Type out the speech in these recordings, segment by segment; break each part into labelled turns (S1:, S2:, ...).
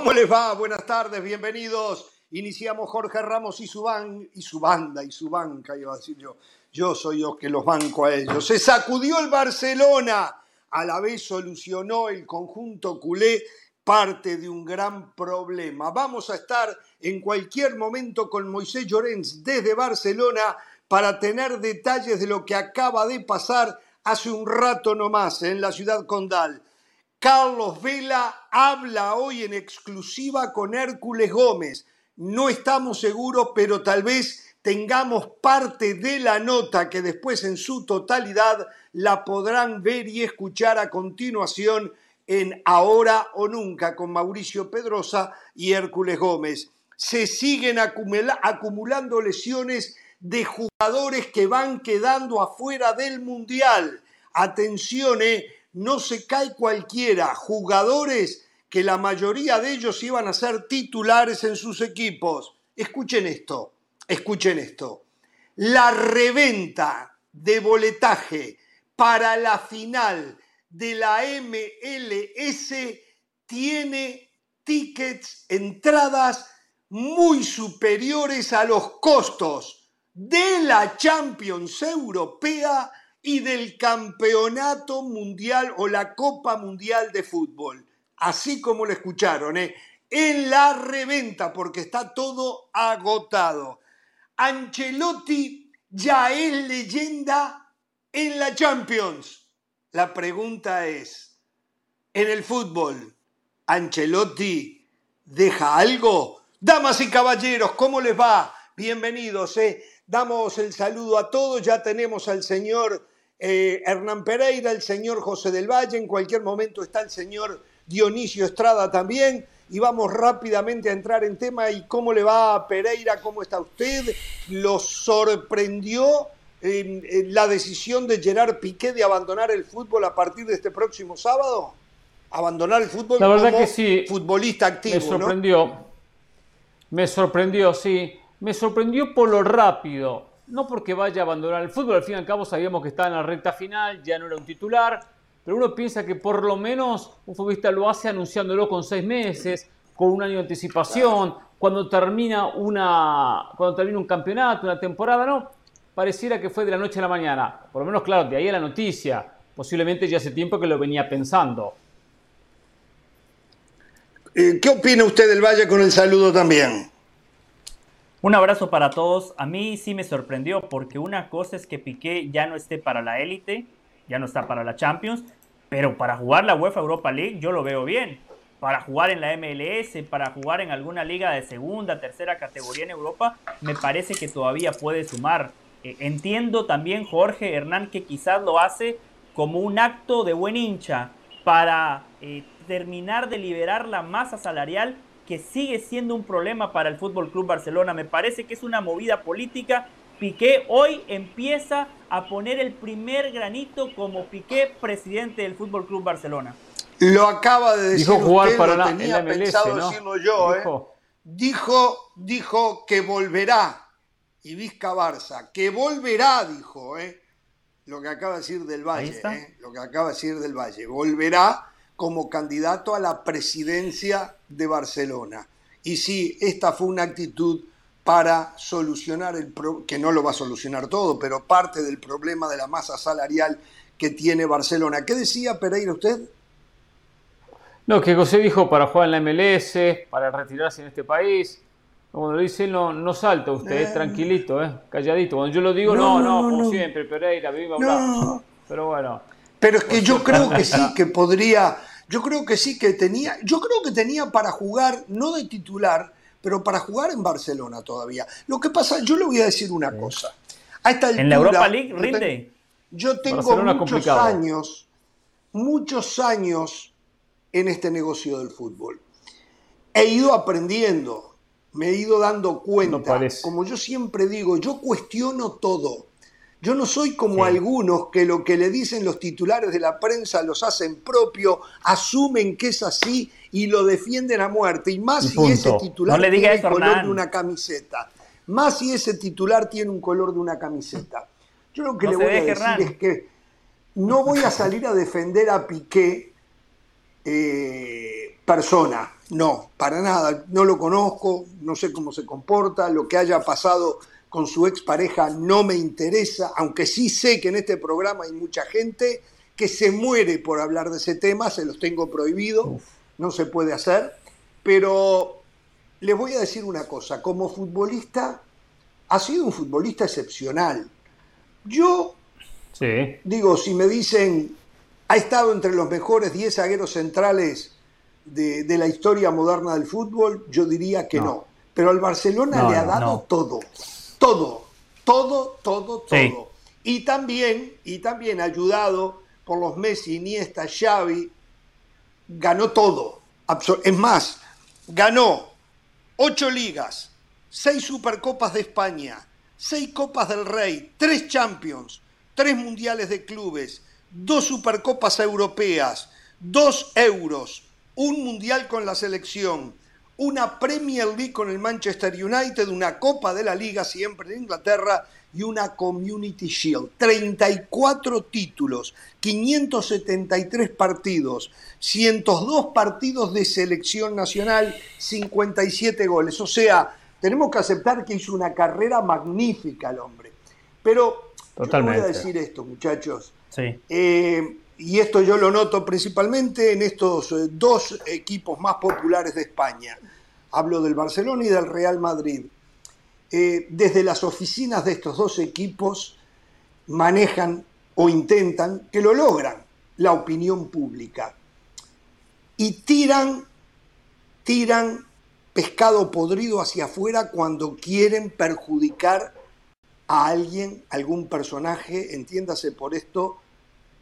S1: ¿Cómo les va? Buenas tardes, bienvenidos. Iniciamos Jorge Ramos y su, y su banda y su banca, iba a decir yo. Yo soy yo que los banco a ellos. Se sacudió el Barcelona. A la vez solucionó el conjunto culé parte de un gran problema. Vamos a estar en cualquier momento con Moisés Llorens desde Barcelona para tener detalles de lo que acaba de pasar hace un rato nomás en la ciudad condal. Carlos Vela habla hoy en exclusiva con Hércules Gómez. No estamos seguros, pero tal vez tengamos parte de la nota que después en su totalidad la podrán ver y escuchar a continuación en Ahora o Nunca con Mauricio Pedrosa y Hércules Gómez. Se siguen acumulando lesiones de jugadores que van quedando afuera del Mundial. Atención, eh, no se cae cualquiera. Jugadores que la mayoría de ellos iban a ser titulares en sus equipos. Escuchen esto, escuchen esto. La reventa de boletaje para la final de la MLS tiene tickets, entradas muy superiores a los costos de la Champions Europea y del Campeonato Mundial o la Copa Mundial de Fútbol. Así como lo escucharon, ¿eh? en la reventa, porque está todo agotado. Ancelotti ya es leyenda en la Champions. La pregunta es, ¿en el fútbol Ancelotti deja algo? Damas y caballeros, ¿cómo les va? Bienvenidos. ¿eh? Damos el saludo a todos. Ya tenemos al señor eh, Hernán Pereira, el señor José del Valle, en cualquier momento está el señor Dionisio Estrada también. Y vamos rápidamente a entrar en tema. ¿Y cómo le va a Pereira? ¿Cómo está usted? ¿Lo sorprendió la decisión de Gerard Piqué de abandonar el fútbol a partir de este próximo sábado? Abandonar el fútbol
S2: la verdad que sí,
S1: futbolista activo.
S2: Me sorprendió. Me sorprendió, sí. Me sorprendió por lo rápido no porque vaya a abandonar el fútbol, al fin y al cabo sabíamos que estaba en la recta final, ya no era un titular, pero uno piensa que por lo menos un futbolista lo hace anunciándolo con seis meses, con un año de anticipación, cuando termina una cuando termina un campeonato, una temporada, no, pareciera que fue de la noche a la mañana. Por lo menos, claro, de ahí a la noticia. Posiblemente ya hace tiempo que lo venía pensando.
S1: Eh, ¿Qué opina usted del Valle con el saludo también?
S3: Un abrazo para todos. A mí sí me sorprendió porque una cosa es que Piqué ya no esté para la élite, ya no está para la Champions, pero para jugar la UEFA Europa League yo lo veo bien. Para jugar en la MLS, para jugar en alguna liga de segunda, tercera categoría en Europa, me parece que todavía puede sumar. Eh, entiendo también, Jorge Hernán, que quizás lo hace como un acto de buen hincha para eh, terminar de liberar la masa salarial que sigue siendo un problema para el Fútbol Club Barcelona. Me parece que es una movida política. Piqué hoy empieza a poner el primer granito como Piqué, presidente del Fútbol Club Barcelona.
S1: Lo acaba de decir.
S2: Dijo jugar
S1: usted,
S2: para
S1: lo
S2: la,
S1: tenía
S2: en la MLS,
S1: pensado
S2: ¿no?
S1: decirlo yo,
S2: Dijo.
S1: ¿eh? Dijo, dijo que volverá. Y Vizca Barça, que volverá, dijo, ¿eh? Lo que acaba de decir del Valle. ¿eh? Lo que acaba de decir del Valle. Volverá como candidato a la presidencia de Barcelona. Y sí, esta fue una actitud para solucionar el pro- que no lo va a solucionar todo, pero parte del problema de la masa salarial que tiene Barcelona. ¿Qué decía Pereira usted?
S2: No, que José dijo para jugar en la MLS, para retirarse en este país. Cuando lo dice no, no salta usted, es tranquilito, eh, calladito. Cuando yo lo digo, no, no,
S1: No,
S2: como
S1: no.
S2: siempre, Pereira, viva bla. Pero bueno,
S1: Pero es que yo creo que sí, que podría, yo creo que sí que tenía, yo creo que tenía para jugar, no de titular, pero para jugar en Barcelona todavía. Lo que pasa, yo le voy a decir una cosa. A esta
S3: En la Europa League
S1: yo
S3: rinde.
S1: Yo tengo
S2: Barcelona
S1: muchos
S2: complicado.
S1: años, muchos años en este negocio del fútbol. He ido aprendiendo, me he ido dando cuenta. Como yo siempre digo, yo cuestiono todo. Yo no soy como
S3: Sí.
S1: algunos que lo que le dicen los titulares de la prensa los hacen propio, asumen que es así y lo defienden a muerte. Y más
S2: Y
S1: si
S2: punto.
S1: ese titular
S3: No le diga
S1: tiene el color
S3: Hernán.
S1: de una camiseta. Más si ese titular tiene un color de una camiseta. Yo lo que
S3: No
S1: le voy a decir
S3: Hernán.
S1: es que no voy a salir a defender a Piqué eh, persona. No, para nada. No lo conozco, no sé cómo se comporta, lo que haya pasado con su expareja no me interesa, aunque sí sé que en este programa hay mucha gente que se muere por hablar de ese tema, se los tengo prohibido, no se puede hacer, pero les voy a decir una cosa, como futbolista, ha sido un futbolista excepcional. Yo digo, si me dicen, ha estado entre los mejores 10 zagueros centrales de, la historia moderna del fútbol, yo diría que no. Pero al Barcelona le ha dado todo, todo, todo, todo, todo. Y también, y también ayudado por los Messi, Iniesta, Xavi, ganó todo. Es más, ganó ocho ligas, seis Supercopas de España, seis Copas del Rey, tres Champions, tres Mundiales de Clubes, dos Supercopas Europeas, dos Euros, un Mundial con la selección, una Premier League con el Manchester United, una Copa de la Liga siempre en Inglaterra y una Community Shield. 34 títulos, 573 partidos, 102 partidos de selección nacional, 57 goles. O sea, tenemos que aceptar que hizo una carrera magnífica el hombre. Pero Totalmente. voy a decir esto, muchachos.
S3: Sí.
S1: Eh, y esto yo lo noto principalmente en estos eh, dos equipos más populares de España. Hablo del Barcelona y del Real Madrid. Eh, desde las oficinas de estos dos equipos manejan o intentan, que lo logran, la opinión pública. Y tiran, tiran pescado podrido hacia afuera cuando quieren perjudicar a alguien, algún personaje, entiéndase por esto,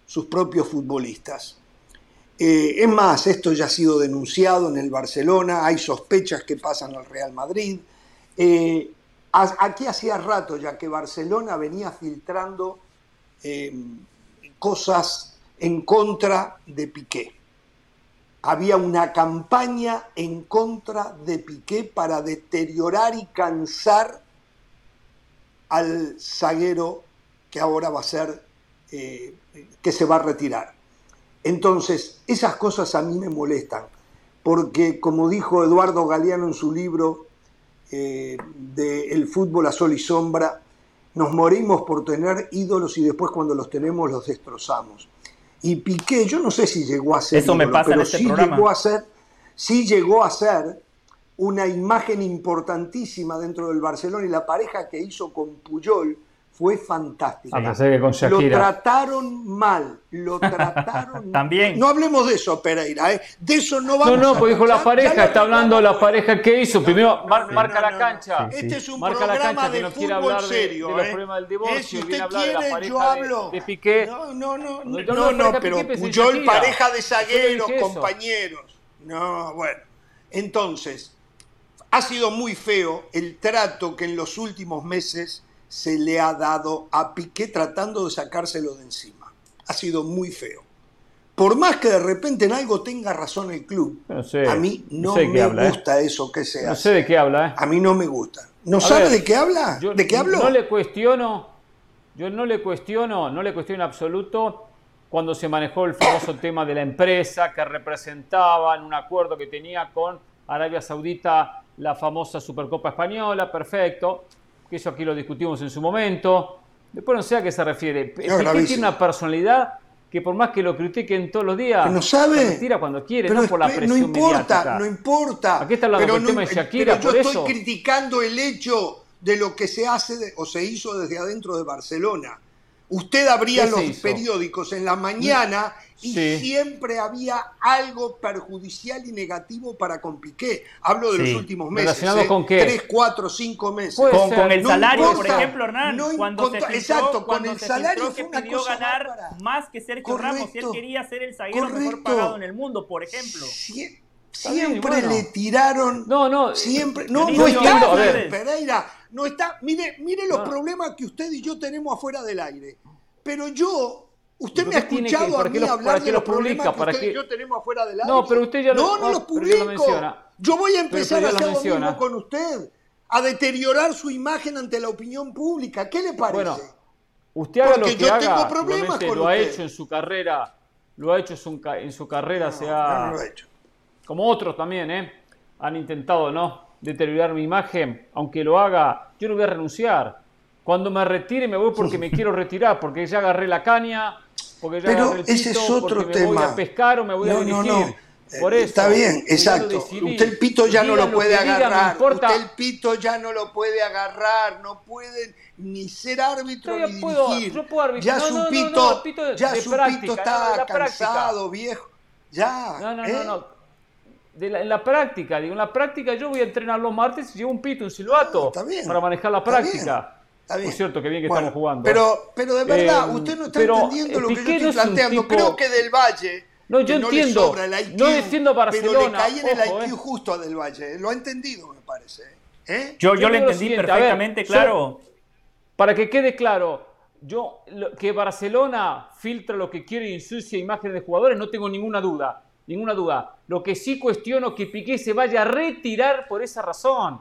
S1: sus propios futbolistas. Eh, es más, esto ya ha sido denunciado en el Barcelona, hay sospechas que pasan al Real Madrid. Eh, aquí hacía rato ya que Barcelona venía filtrando eh, cosas en contra de Piqué. Había una campaña en contra de Piqué para deteriorar y cansar al zaguero que ahora va a ser que se va a retirar. Entonces, esas cosas a mí me molestan, porque como dijo Eduardo Galeano en su libro eh, de El fútbol a sol y sombra, nos morimos por tener ídolos y después cuando los tenemos los destrozamos. Y Piqué, yo no sé si llegó a ser,
S3: Eso me pasa pero
S1: este
S3: sí
S1: llegó a ser, sí llegó a ser una imagen importantísima dentro del Barcelona y la pareja que hizo con Puyol fue fantástico. Lo trataron mal, lo trataron
S3: También.
S1: No hablemos de eso, Pereira, ¿eh? de eso no vamos
S2: No, no, pues dijo la pareja, está hablando de la pareja que hizo. Primero marca la cancha.
S1: Este es un marca programa la cancha, de que hablar serio,
S2: de, los ¿eh? problemas del divorcio,
S1: si usted quiere,
S2: de
S1: yo hablo.
S2: De, Piqué.
S1: No, no, no, no, no, pero Puyol, pareja de zagueros, compañeros. No, bueno. Entonces, ha sido muy feo el trato que en los últimos meses se le ha dado a Piqué tratando de sacárselo de encima. Ha sido muy feo. Por más que de repente en algo tenga razón el club, a mí no, me ¿eh? gusta eso que sea.
S2: No sé de qué habla. ¿eh?
S1: A mí no me gusta. ¿No sabe de qué habla? ¿De qué hablo?
S2: No le cuestiono, yo no le cuestiono, no le cuestiono en absoluto cuando se manejó el famoso tema de la empresa que representaba en un acuerdo que tenía con Arabia Saudita la famosa Supercopa Española, perfecto que eso aquí lo discutimos en su momento. Después no sé a qué se refiere. No, tiene una personalidad que por más que lo critiquen todos los días,
S1: no sabe.
S2: se retira cuando quiere, no por la presión
S1: No importa,
S2: mediática.
S1: no importa.
S2: Aquí está hablando del tema de Shakira,
S1: pero yo estoy criticando el hecho de lo que se hace o se hizo desde adentro de Barcelona. Usted abría los periódicos en la mañana y siempre había algo perjudicial y negativo para con Piqué. Hablo de los últimos meses.
S2: ¿Relacionado ¿eh? con qué?
S1: Tres, cuatro, cinco meses.
S3: Con, el salario, por ejemplo, Hernán. cuando se
S1: exacto, con el salario
S3: pidió ganar más que Sergio Ramos. Y él quería ser el zaguero mejor pagado en el mundo, por ejemplo.
S1: siempre le tiraron.
S2: No, no.
S1: Siempre. No, no está, Pereira. No está. Mire, mire los problemas que usted y yo tenemos afuera del aire. Pero yo Usted me ha escuchado a mí hablar de los problemas que usted y yo tenemos afuera del aire.
S2: No, pero usted ya
S1: No, no los publico. yo voy a empezar a hacer lo, mismo con usted. A deteriorar su imagen ante la opinión pública. ¿Qué le parece? Bueno,
S2: usted haga Porque lo que yo tengo problemas con lo ha hecho en su carrera. Lo ha hecho en su carrera, se ha...
S1: No lo ha hecho.
S2: como otros también, ¿eh? han intentado, ¿no? Deteriorar mi imagen, aunque lo haga, yo no voy a renunciar. Cuando me retire me voy porque me quiero retirar, porque ya agarré la caña, porque ya
S1: Pero
S2: agarré el pito,
S1: ese es otro
S2: porque me voy
S1: tema.
S2: a pescar o me voy a
S1: No,
S2: dirigir.
S1: no, no.
S2: Por
S1: Eh,
S2: eso,
S1: Está bien, exacto. Usted el pito ya no lo puede agarrar. Usted el pito ya no lo puede agarrar. No puede ni ser árbitro
S2: Yo
S1: ni
S2: puedo-
S1: dirigir.
S2: yo puedo arbitrar.
S1: Ya su pito,
S2: pito
S1: ya su
S2: práctica,
S1: pito está
S2: práctica.
S1: cansado, viejo. Ya.
S2: No, no,
S1: ¿eh?
S2: no, no. De la- en la práctica, digo, en la práctica yo voy a entrenar los martes y llevo un pito, un silbato
S1: Está bien,
S2: para manejar la
S1: está
S2: práctica.
S1: Está bien.
S2: Por cierto, que bien que
S1: Bueno,
S2: estamos jugando.
S1: Pero, pero de verdad,
S2: Eh,
S1: usted no está
S2: pero,
S1: entendiendo
S2: eh,
S1: lo que yo estoy
S2: no es
S1: planteando.
S2: tipo-
S1: Creo que Del Valle.
S2: No, yo
S1: que
S2: entiendo.
S1: le sobra el IQ,
S2: No defiendo a
S1: Pero le
S2: Barcelona,
S1: cae en el
S2: ojo,
S1: IQ
S2: eh.
S1: justo a Del Valle. Lo ha entendido, me parece. ¿Eh?
S3: Yo,
S2: Yo
S3: yo lo entendí
S2: ver,
S3: perfectamente,
S2: yo-
S3: claro.
S2: Para que quede claro, yo lo- que Barcelona filtra lo que quiere y ensucia imágenes de jugadores, no tengo ninguna duda. Ninguna duda. Lo que sí cuestiono que Piqué se vaya a retirar por esa razón.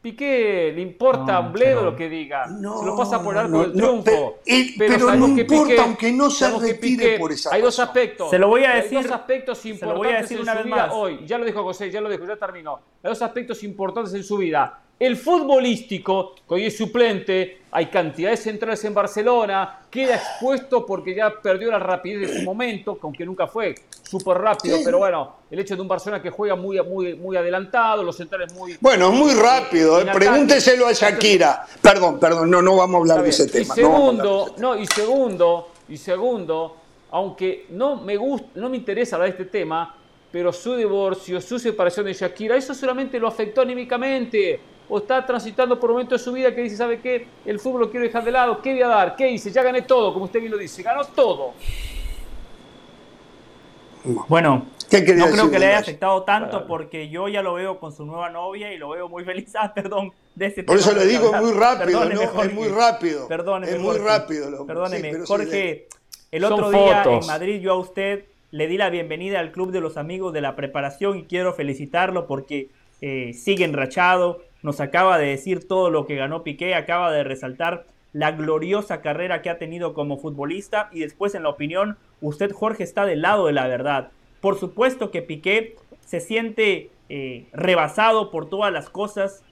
S2: Piqué le importa
S3: No,
S2: un bledo
S3: pero-
S2: lo que diga.
S1: No,
S2: se lo pasa por el arco
S1: no,
S2: del
S1: no,
S2: triunfo.
S1: pero- eh, pero no
S2: que
S1: importa, aunque no se retire por esa
S2: Hay dos aspectos.
S3: Se lo voy a
S2: Hay
S3: decir-
S2: dos aspectos
S3: se lo
S2: importantes
S3: voy a decir
S2: en
S3: una
S2: su
S3: vez
S2: vida
S3: más.
S2: hoy. Ya lo dijo José, ya lo dijo, ya terminó. Hay dos aspectos importantes en su vida. El futbolístico, que hoy es suplente, hay cantidades centrales en Barcelona, queda expuesto porque ya perdió la rapidez de su momento, que aunque nunca fue súper rápido, pero bueno, el hecho de un Barcelona que juega muy, muy, muy adelantado, los centrales muy...
S1: Bueno, es muy rápido. eh. Pregúnteselo a Shakira. Perdón, perdón, no, no vamos a hablar de ese tema.
S2: Y
S1: no de
S2: segundo,
S1: tema.
S2: no, y segundo, y segundo, aunque no me gusta, no me interesa hablar de este tema, pero su divorcio, su separación de Shakira, eso solamente lo afectó anímicamente. O está transitando por momentos de su vida que dice, ¿sabe qué? El fútbol lo quiero dejar de lado. ¿Qué voy a dar? ¿Qué hice? Ya gané todo, como usted bien lo dice. Ganó todo.
S3: Bueno,
S1: ¿Qué quería
S3: no creo
S1: decir
S3: que le haya afectado tanto
S2: Claro.
S3: porque yo ya lo veo con su nueva novia y lo veo muy feliz. Ah, perdón, de ese
S1: Por eso le digo,
S3: hablar.
S1: muy rápido,
S3: Perdóneme,
S1: ¿no?
S3: Jorge.
S1: Es muy rápido.
S3: Perdóneme,
S1: Es muy
S3: Jorge.
S1: rápido. lo-
S3: Perdóneme,
S1: sí,
S3: Jorge. El
S2: Son
S3: otro día
S2: fotos.
S3: en Madrid yo a usted le di la bienvenida al Club de los Amigos de la Preparación y quiero felicitarlo porque eh, sigue enrachado, nos acaba de decir todo lo que ganó Piqué, acaba de resaltar la gloriosa carrera que ha tenido como futbolista y después en la opinión usted Jorge está del lado de la verdad. Por supuesto que Piqué se siente eh, rebasado por todas las cosas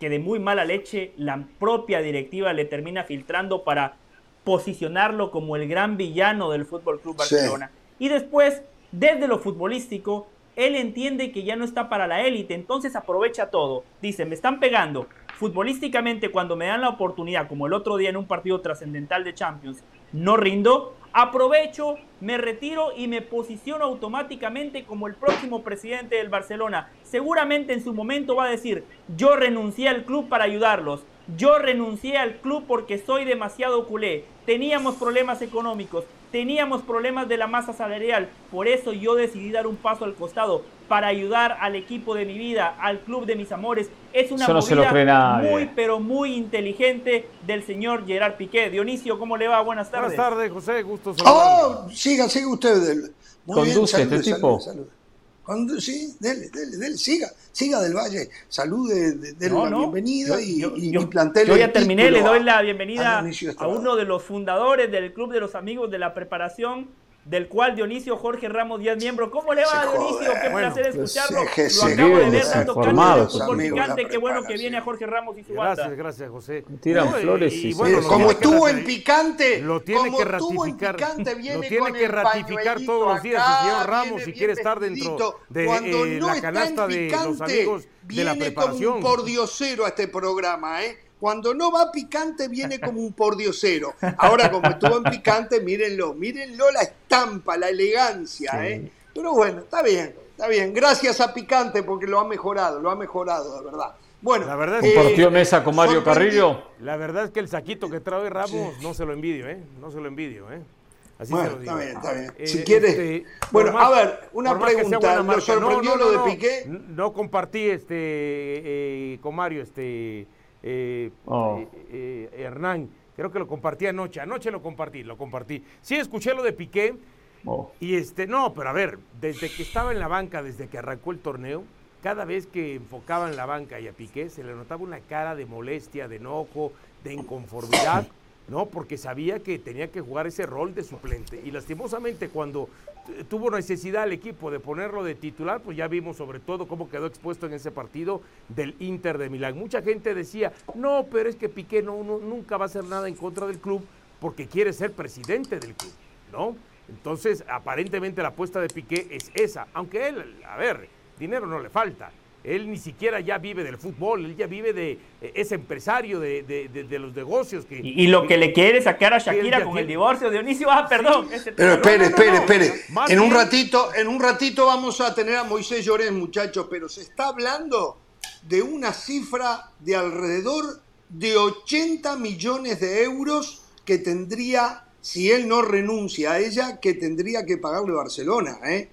S3: que de muy mala leche la propia directiva le termina filtrando para posicionarlo como el gran villano del Fútbol Club
S1: Sí.
S3: Barcelona. Y después, desde lo futbolístico, él entiende que ya no está para la élite, entonces aprovecha todo. Dice, me están pegando futbolísticamente cuando me dan la oportunidad, como el otro día en un partido trascendental de Champions, no rindo, aprovecho, me retiro y me posiciono automáticamente como el próximo presidente del Barcelona. Seguramente en su momento va a decir, yo renuncié al club para ayudarlos, yo renuncié al club porque soy demasiado culé, teníamos problemas económicos, teníamos problemas de la masa salarial, por eso yo decidí dar un paso al costado para ayudar al equipo de mi vida, al club de mis amores. Es una
S2: no
S3: movida muy pero muy inteligente del señor Gerard Piqué. Dionisio, ¿cómo le va? Buenas tardes.
S4: Buenas tardes, José, gusto saludarlo.
S1: Oh, siga, siga usted. Muy
S2: Conduce
S1: salude,
S2: este
S1: salude,
S2: tipo.
S1: salude. Condu- sí, dele, dele, dele, siga, siga del Valle, salude, de- dele
S3: No,
S1: la
S3: no.
S1: bienvenida
S3: Yo-
S1: y,
S3: yo-
S1: y,
S3: yo- ya terminé, le doy la bienvenida a uno de los fundadores del Club de los Amigos de la Preparación, del cual Dionisio Jorge Ramos ya es miembro. ¿Cómo le va,
S1: Se
S3: Dionisio? Qué
S4: Bueno,
S3: placer
S1: pues,
S3: escucharlo. Lo acabo de
S2: bien,
S3: ver dando cancha de fútbol picante. Qué bueno que
S1: preparación.
S3: viene a Jorge Ramos y su banda.
S4: Gracias, gracias, José.
S2: Tiran
S4: No,
S2: flores
S4: y
S2: y
S4: bueno,
S1: como estuvo en picante,
S4: lo tiene
S1: como
S4: que ratificar, lo tiene
S1: con
S4: que ratificar todos los días el señor Ramos si quiere estar dentro de eh, la canasta de los
S1: picante,
S4: amigos de la
S1: viene como
S4: preparación.
S1: un pordiosero a este programa, ¿eh? Cuando no va picante viene como un pordiosero. Ahora como estuvo en picante, mírenlo, mírenlo la estampa, la elegancia, ¿eh? Pero bueno, está bien, está bien. Gracias a Picante porque lo ha mejorado, lo ha mejorado, de verdad. Bueno,
S4: La verdad es que-
S2: Compartió mesa con Mario. Carrillo.
S4: La verdad es que el saquito que trae Ramos no se lo envidio, ¿eh? No se lo envidio, ¿eh? Así
S1: Bueno,
S4: se lo digo.
S1: está bien, está bien.
S4: Eh,
S1: Si quieres-
S4: este,
S1: Bueno,
S4: más-
S1: a ver, una
S4: que
S1: pregunta. ¿Lo sorprendió lo de Piqué?
S4: No compartí este eh, con Mario, este eh,
S2: Oh.
S4: eh, eh, Hernán. Creo que lo compartí anoche. Anoche lo compartí, lo compartí. Sí, escuché lo de Piqué.
S2: Oh.
S4: Y este, no, pero a ver, desde que estaba en la banca, desde que arrancó el torneo, cada vez que enfocaban la banca y a Piqué, se le notaba una cara de molestia, de enojo, de inconformidad. ¿No? Porque sabía que tenía que jugar ese rol de suplente. Y lastimosamente cuando tuvo necesidad el equipo de ponerlo de titular, pues ya vimos sobre todo cómo quedó expuesto en ese partido del Inter de Milán. Mucha gente decía, no, pero es que Piqué no, nunca va a hacer nada en contra del club porque quiere ser presidente del club, ¿no? Entonces, aparentemente la apuesta de Piqué es esa, aunque él, a ver, dinero no le falta, él ni siquiera ya vive del fútbol, él ya vive de, eh, es empresario de, los negocios. Que,
S3: y, lo que le quiere sacar a Shakira con el divorcio, de Dionisio, ah, perdón.
S1: Pero espere, espere, espere. En un ratito, en un ratito vamos a tener a Moisés Llorén, muchachos, pero se está hablando de una cifra de alrededor de 80 millones de euros que tendría, si él no renuncia a ella, que tendría que pagarle Barcelona, ¿eh?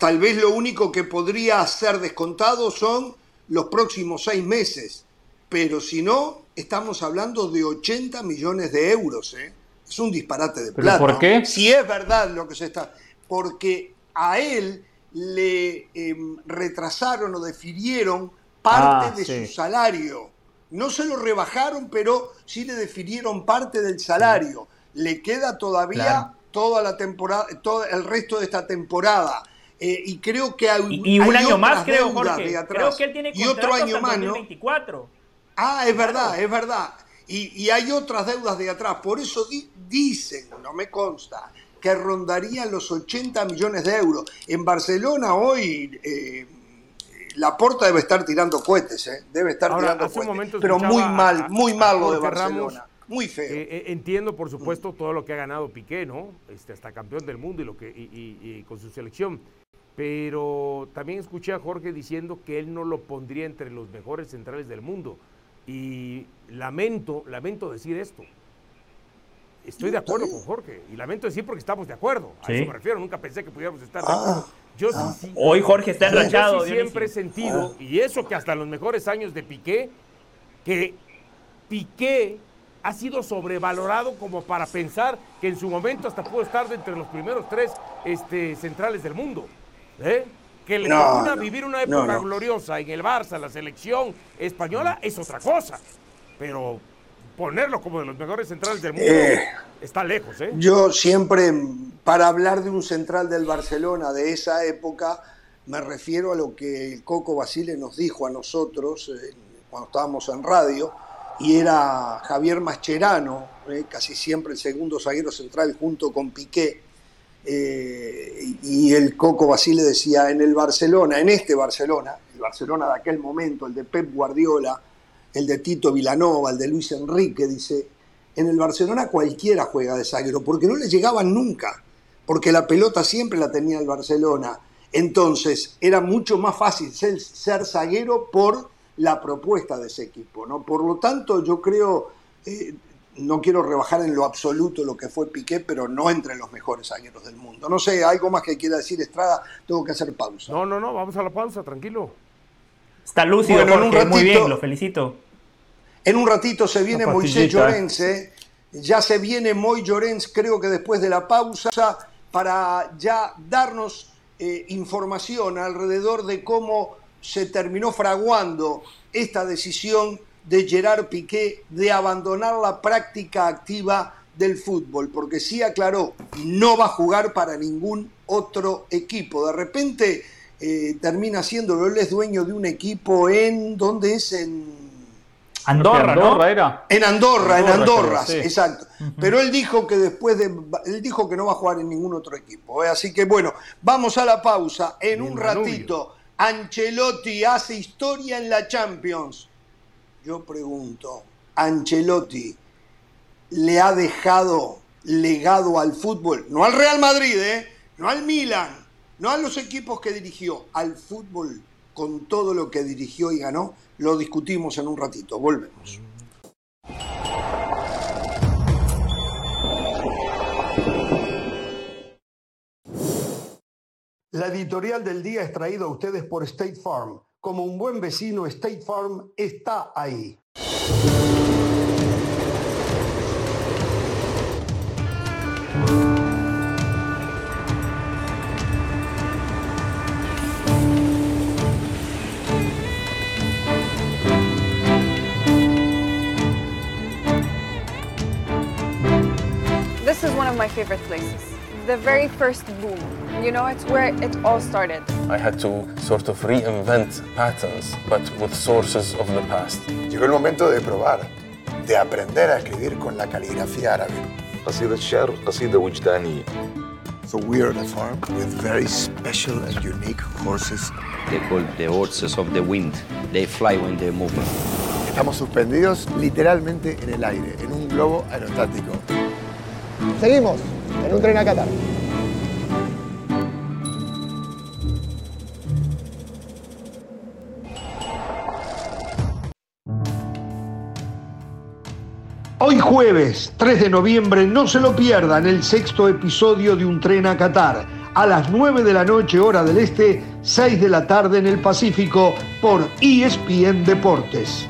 S1: Tal vez lo único que podría ser descontado son los próximos seis meses, pero si no, estamos hablando de 80 millones de euros. ¿eh? Es un disparate de plata.
S2: ¿Por qué?
S1: Si es verdad lo que se está. Porque a él le em, retrasaron o defirieron parte ah, de su salario. No se lo rebajaron, pero sí le defirieron parte del salario. Le queda todavía toda la temporada, todo el resto de esta temporada. Eh, y creo que hay,
S3: y, un año más creo Jorge. creo que él tiene
S1: y otro año más 2024. ah es verdad es verdad. Y, hay otras deudas de atrás. Por eso dicen no me consta que rondarían los 80 millones de euros. En Barcelona hoy eh, la porta debe estar tirando cohetes ¿eh? debe estar tirando cohetes. pero muy mal muy mal lo de Barcelona muy feo.
S4: Eh, entiendo, por supuesto, todo lo que ha ganado Piqué, ¿no? Este, hasta campeón del mundo y lo que y con su selección pero también escuché a Jorge diciendo que él no lo pondría entre los mejores centrales del mundo. Y lamento, lamento decir esto. Estoy de acuerdo con Jorge y lamento decir porque estamos de acuerdo. A eso me refiero, nunca pensé que pudiéramos estar de ah. acuerdo.
S3: Yo sí, Hoy Jorge está enrachado.
S4: Yo siempre he sentido, ah. y eso que hasta los mejores años de Piqué, que Piqué ha sido sobrevalorado como para pensar que en su momento hasta pudo estar entre los primeros tres este, centrales del mundo. ¿Eh? Que le no, vivir una época gloriosa en el Barça, la selección española, es otra cosa. Pero ponerlo como de los mejores centrales del mundo eh, está lejos. ¿eh?
S1: Yo siempre, para hablar de un central del Barcelona de esa época, me refiero a lo que el Coco Basile nos dijo a nosotros cuando estábamos en radio, y era Javier Mascherano, casi siempre el segundo zaguero central junto con Piqué eh, y el Coco Basile decía, en el Barcelona, en este Barcelona, el Barcelona de aquel momento, el de Pep Guardiola, el de Tito Vilanova, el de Luis Enrique, dice, en el Barcelona cualquiera juega de zaguero, porque no le llegaban nunca, porque la pelota siempre la tenía el Barcelona. Entonces era mucho más fácil ser zaguero por la propuesta de ese equipo. ¿no? Por lo tanto, yo creo, eh, no quiero rebajar en lo absoluto lo que fue Piqué, pero no entre los mejores zagueros del mundo. No sé, algo más que quiera decir Estrada, tengo que hacer pausa.
S4: No, no, no, vamos a la pausa, tranquilo.
S3: Está lúcido, en un ratito, muy bien, lo felicito.
S1: En un ratito se viene Moisés Llorens, ¿eh? ya se viene Moy Llorens, creo que después de la pausa, para ya darnos eh, información alrededor de cómo se terminó fraguando esta decisión de Gerard Piqué de abandonar la práctica activa del fútbol, porque sí aclaró, no va a jugar para ningún otro equipo. De repente eh, termina siendo, él es dueño de un equipo en, ¿dónde es? En
S3: Andorra, ¿no?
S1: era. En Andorra, en Andorra, exacto. Pero él dijo que después de, él dijo que no va a jugar en ningún otro equipo. ¿eh? Así que bueno, vamos a la pausa. En un ratito, Ancelotti hace historia en la Champions yo pregunto, Ancelotti le ha dejado legado al fútbol, no al Real Madrid, ¿eh? no al Milan, no a los equipos que dirigió, al fútbol con todo lo que dirigió y ganó, lo discutimos en un ratito, volvemos. La editorial del día es traída a ustedes por State Farm como un buen vecino, State Farm está ahí.
S5: This is one of my favorite places The very first boom. You know, it's where it all started.
S6: I had to sort of reinvent patterns, but with sources of the past.
S7: Llegó el momento de probar, de aprender a escribir con la caligrafía árabe.
S8: قصيدة شعر قصيدة وجدانية.
S7: So we are a farm with very special and unique horses.
S9: They're called the horses of the wind. They fly when they move.
S7: Estamos suspendidos literalmente en el aire, en un globo aerostático. Seguimos en un tren a Qatar.
S1: Hoy jueves 3 de noviembre no se lo pierdan el sexto episodio de Un tren a Qatar a las 9 de la noche hora del este, 6 de la tarde en el Pacífico por ESPN Deportes.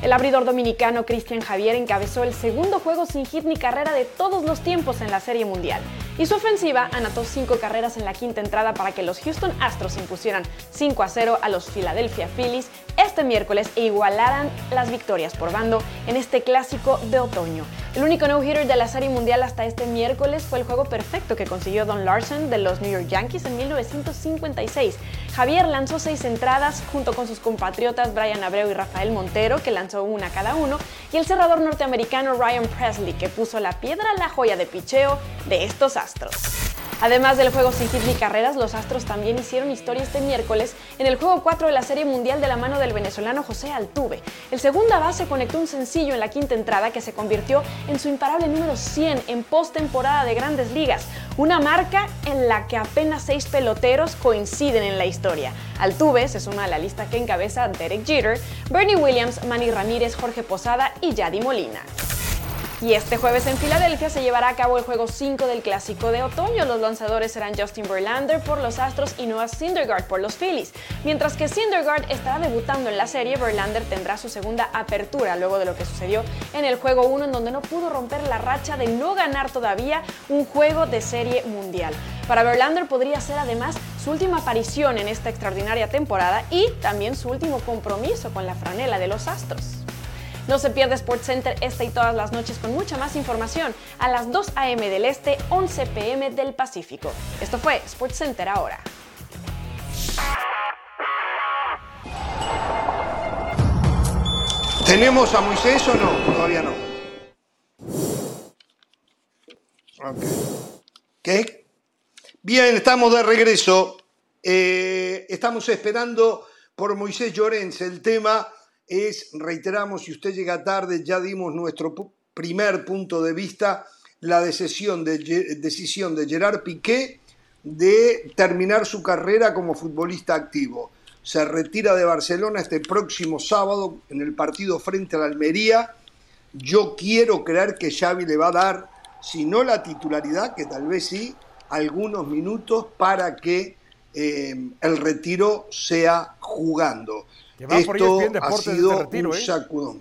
S10: El abridor dominicano Cristian Javier encabezó el segundo juego sin hit ni carrera de todos los tiempos en la Serie Mundial. Y su ofensiva anotó cinco carreras en la quinta entrada para que los Houston Astros impusieran 5 a 0 a los Philadelphia Phillies este miércoles e las victorias por bando en este clásico de otoño. El único no-hitter de la Serie Mundial hasta este miércoles fue el juego perfecto que consiguió Don Larson de los New York Yankees en 1956. Javier lanzó seis entradas junto con sus compatriotas Brian Abreu y Rafael Montero, que lanzó una cada uno, y el cerrador norteamericano Ryan Presley, que puso la piedra a la joya de picheo de estos astros. Además del juego sin hit ni carreras, los Astros también hicieron historia este miércoles en el juego 4 de la Serie Mundial de la mano del venezolano José Altuve. El segunda base conectó un sencillo en la quinta entrada que se convirtió en su imparable número 100 en postemporada de Grandes Ligas, una marca en la que apenas seis peloteros coinciden en la historia. Altuve se suma a la lista que encabeza Derek Jeter, Bernie Williams, Manny Ramírez, Jorge Posada y Yadi Molina. Y este jueves en Filadelfia se llevará a cabo el juego 5 del Clásico de Otoño. Los lanzadores serán Justin Verlander por los Astros y Noah Syndergaard por los Phillies. Mientras que Syndergaard estará debutando en la serie, Verlander tendrá su segunda apertura luego de lo que sucedió en el juego 1 en donde no pudo romper la racha de no ganar todavía un juego de serie mundial. Para Verlander podría ser además su última aparición en esta extraordinaria temporada y también su último compromiso con la franela de los Astros. No se pierde SportsCenter esta y todas las noches con mucha más información a las 2 a.m. del Este, 11 p.m. del Pacífico. Esto fue SportsCenter ahora.
S1: ¿Tenemos a Moisés o no? Todavía no. Ok. ¿Qué? Bien, estamos de regreso. Eh, estamos esperando por Moisés Llorens el tema es, reiteramos, si usted llega tarde, ya dimos nuestro primer punto de vista, la decisión de, decisión de Gerard Piqué de terminar su carrera como futbolista activo. Se retira de Barcelona este próximo sábado en el partido frente a la Almería. Yo quiero creer que Xavi le va a dar, si no la titularidad, que tal vez sí, algunos minutos para que eh, el retiro sea jugando. Esto ha sido un ¿eh? sacudón.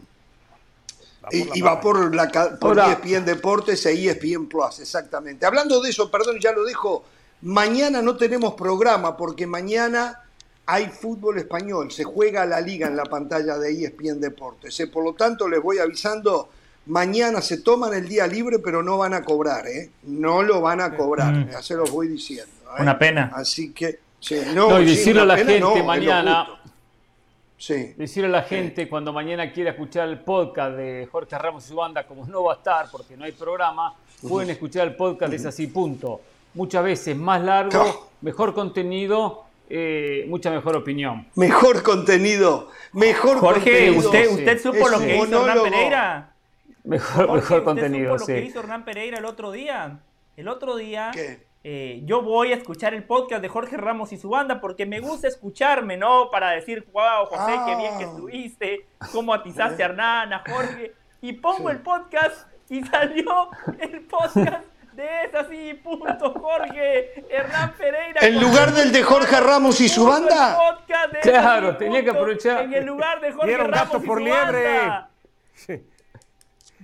S1: y, va por, la, por ESPN Deportes e ESPN Plus, exactamente. Hablando de eso, perdón, ya lo dejo, mañana no tenemos programa porque mañana hay fútbol español, se juega la liga en la pantalla de ESPN Deportes. ¿eh? Por lo tanto, les voy avisando, mañana se toman el día libre, pero no van a cobrar, ¿eh? No lo van a cobrar, mm. ya se los voy diciendo. ¿eh?
S3: Una pena.
S1: Así que,
S2: no, y decirle a la gente mañana Decirle a la gente cuando mañana quiera escuchar el podcast de Jorge Ramos y su banda, como no va a estar porque no hay programa, pueden escuchar el podcast de Es así, punto. Muchas veces más largo, mejor contenido, eh, mucha mejor opinión.
S1: Mejor contenido, mejor
S3: Jorge, ¿usted, usted supo lo que hizo Hernán Pereira?
S2: Mejor, mejor contenido,
S3: supo lo que hizo Hernán Pereira el otro día? el otro día
S1: ¿Qué?
S3: Eh, yo voy a escuchar el podcast de Jorge Ramos y su banda porque me gusta escucharme, ¿no? Para decir, wow, José, qué bien que
S1: Ah.
S3: estuviste, cómo atizaste a Hernán, a Jorge. Y pongo el podcast y salió el podcast de Es así, punto, Jorge, Hernán Pereira.
S1: ¿En lugar del de Jorge Ramos y su banda?
S3: podcast de Es
S2: Claro,
S3: así,
S2: tenía que aprovechar.
S3: En el lugar de Jorge
S4: Dieron
S3: Ramos
S4: gato
S3: y
S4: por
S3: su
S4: liebre.
S3: banda.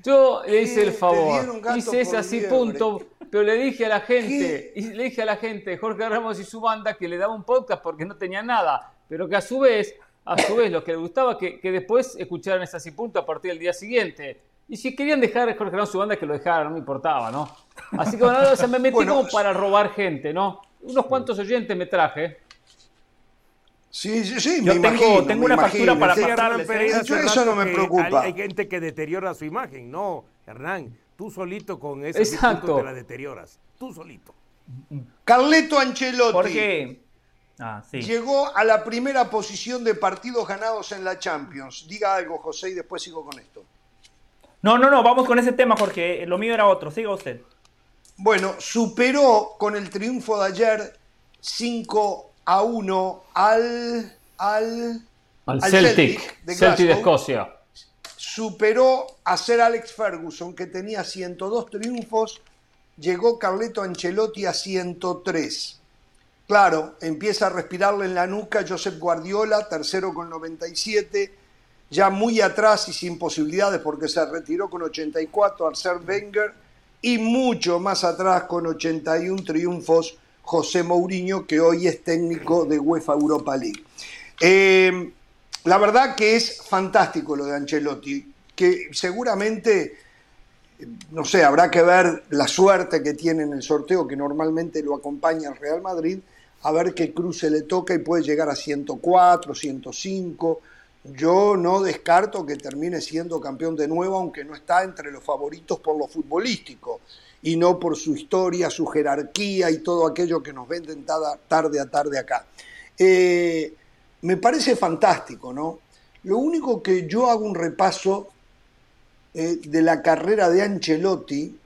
S2: Yo le hice el
S1: Te
S2: favor. Hice ese así
S1: liebre.
S2: punto. Pero le dije a la gente, y le dije a la gente, Jorge Ramos y su banda, que le daba un podcast porque no tenía nada. Pero que a su vez, a su vez, lo que le gustaba, que, que después escucharan ese así punto a partir del día siguiente. Y si querían dejar a Jorge Ramos y su banda, que lo dejaran, no me importaba, ¿no? Así que bueno, o sea, me metí
S1: Bueno,
S2: como para robar gente, ¿no? Unos cuantos oyentes me traje.
S1: Sí, sí, sí,
S3: Yo
S1: me
S3: tengo-
S1: imagino,
S3: tengo
S1: me
S3: una factura
S1: imagino.
S3: para
S4: Sí,
S3: pasarles,
S1: Eso- eso no me preocupa.
S4: Hay, hay gente que deteriora su imagen. No, Hernán, tú solito con ese
S2: Exacto.
S4: punto te la deterioras. Tú solito.
S1: Carleto Ancelotti
S3: Jorge. Ah, sí.
S1: llegó a la primera posición de partidos ganados en la Champions. Diga algo, José, y después sigo con esto.
S3: No, no, no, vamos con ese tema, Jorge. Lo mío era otro. Siga usted.
S1: Bueno, superó con el triunfo de ayer 5 a 1 al, al,
S2: Al,
S1: al
S2: Celtic,
S1: de
S2: Celtic de. Escocia.
S1: superó a ser Alex Ferguson, que tenía 102 triunfos, llegó Carleto Ancelotti a 103. Claro, empieza a respirarle en la nuca Josep Guardiola, tercero con 97, ya muy atrás y sin posibilidades porque se retiró con 84 Arsène Wenger y mucho más atrás con 81 triunfos José Mourinho, que hoy es técnico de UEFA Europa League. Eh, la verdad que es fantástico lo de Ancelotti, que seguramente, no sé, habrá que ver la suerte que tiene en el sorteo, que normalmente lo acompaña el Real Madrid, a ver qué cruce le toca y puede llegar a 104, 105. Yo no descarto que termine siendo campeón de nuevo, aunque no está entre los favoritos por lo futbolístico y no por su historia, su jerarquía y todo aquello que nos venden tarde a tarde acá. Eh, me parece fantástico, ¿no? Lo único que yo hago un repaso eh, de la carrera de Ancelotti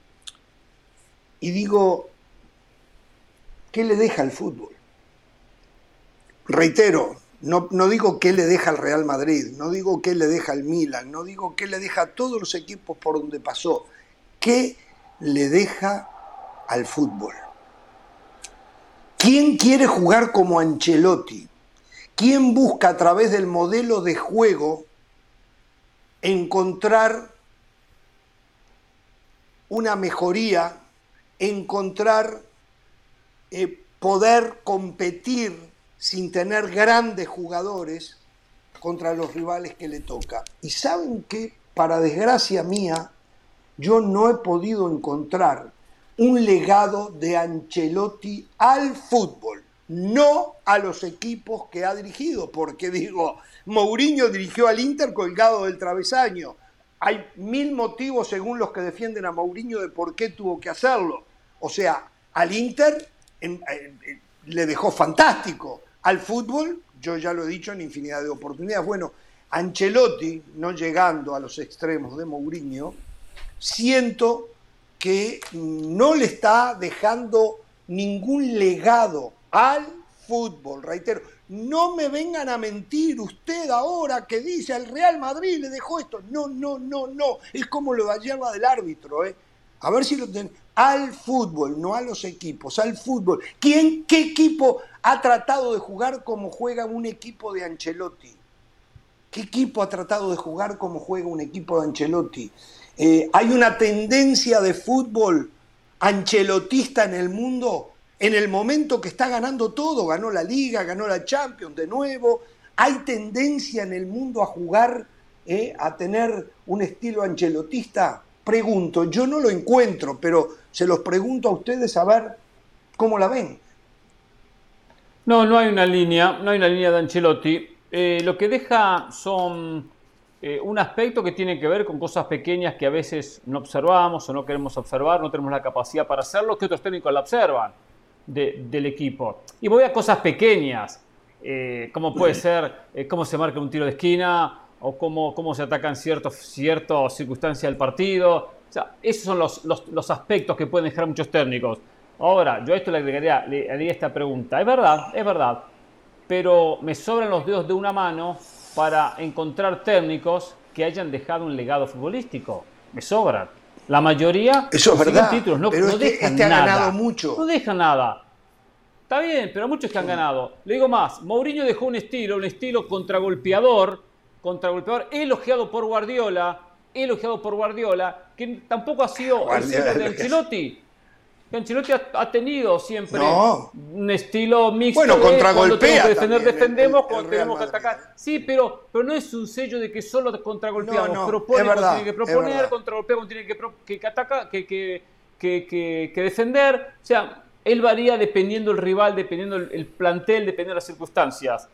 S1: y digo, ¿qué le deja el fútbol? Reitero, no, no digo qué le deja al Real Madrid, no digo qué le deja al Milan, no digo qué le deja a todos los equipos por donde pasó, qué le deja al fútbol. ¿Quién quiere jugar como Ancelotti? ¿Quién busca a través del modelo de juego encontrar una mejoría, encontrar eh, poder competir sin tener grandes jugadores contra los rivales que le toca? Y saben que, para desgracia mía, yo no he podido encontrar un legado de Ancelotti al fútbol, no a los equipos que ha dirigido, porque digo, Mourinho dirigió al Inter colgado del travesaño. Hay mil motivos según los que defienden a Mourinho de por qué tuvo que hacerlo. O sea, al Inter le dejó fantástico. Al fútbol, yo ya lo he dicho en infinidad de oportunidades. Bueno, Ancelotti, no llegando a los extremos de Mourinho, siento que no le está dejando ningún legado al fútbol. Reitero, no me vengan a mentir usted ahora que dice al Real Madrid le dejó esto. No, no, no, no. Es como lo de ayer del árbitro, ¿eh? A ver si lo ten... Al fútbol, no a los equipos, al fútbol. ¿Quién, qué equipo ha tratado de jugar como juega un equipo de Ancelotti? ¿Qué equipo ha tratado de jugar como juega un equipo de Ancelotti? Eh, hay una tendencia de fútbol ancelotista en el mundo en el momento que está ganando todo. Ganó la Liga, ganó la Champions de nuevo. Hay tendencia en el mundo a jugar, eh, a tener un estilo ancelotista. Pregunto, yo no lo encuentro, pero se los pregunto a ustedes a ver cómo la ven.
S2: No, no hay una línea, no hay una línea de Ancelotti. Eh, lo que deja son eh, un aspecto que tiene que ver con cosas pequeñas que a veces no observamos o no queremos observar, no tenemos la capacidad para hacerlo, que otros técnicos la observan de- del equipo. Y voy a cosas pequeñas, eh, como puede ser eh, cómo se marca un tiro de esquina o cómo, cómo se atacan ciertas ciertas circunstancias del partido. O sea, esos son los, los, los aspectos que pueden dejar muchos técnicos. Ahora, yo a esto le agregaría, le haría esta pregunta. Es verdad, es verdad. Pero me sobran los dedos de una mano para encontrar técnicos que hayan dejado un legado futbolístico. Me sobran. La mayoría
S1: Eso es verdad,
S2: títulos, no,
S1: pero
S2: no
S1: este-
S2: dejan
S1: este ha
S2: nada.
S1: ganado mucho.
S2: No dejan nada. Está bien, pero muchos que han ganado. Le digo más, Mourinho dejó un estilo, un estilo contragolpeador, contragolpeador, elogiado por Guardiola, elogiado por Guardiola, que tampoco ha sido el
S1: Guardiola
S2: estilo de Ancelotti. Que Ancelotti ha, ha tenido siempre
S1: No.
S2: un estilo mixto.
S1: Bueno,
S2: de cuando
S1: contragolpea
S2: tenemos que defender, defendemos,
S1: el- el
S2: cuando tenemos que atacar. Sí, pero, pero no es un sello de que solo contragolpeamos.
S1: No, no,
S2: propone
S1: verdad,
S2: cuando tiene que
S1: es
S2: proponer, contragolpea cuando tiene que, que, que ataca, que, que, que, defender. O sea, él varía dependiendo el rival, dependiendo el, el plantel, dependiendo de las circunstancias.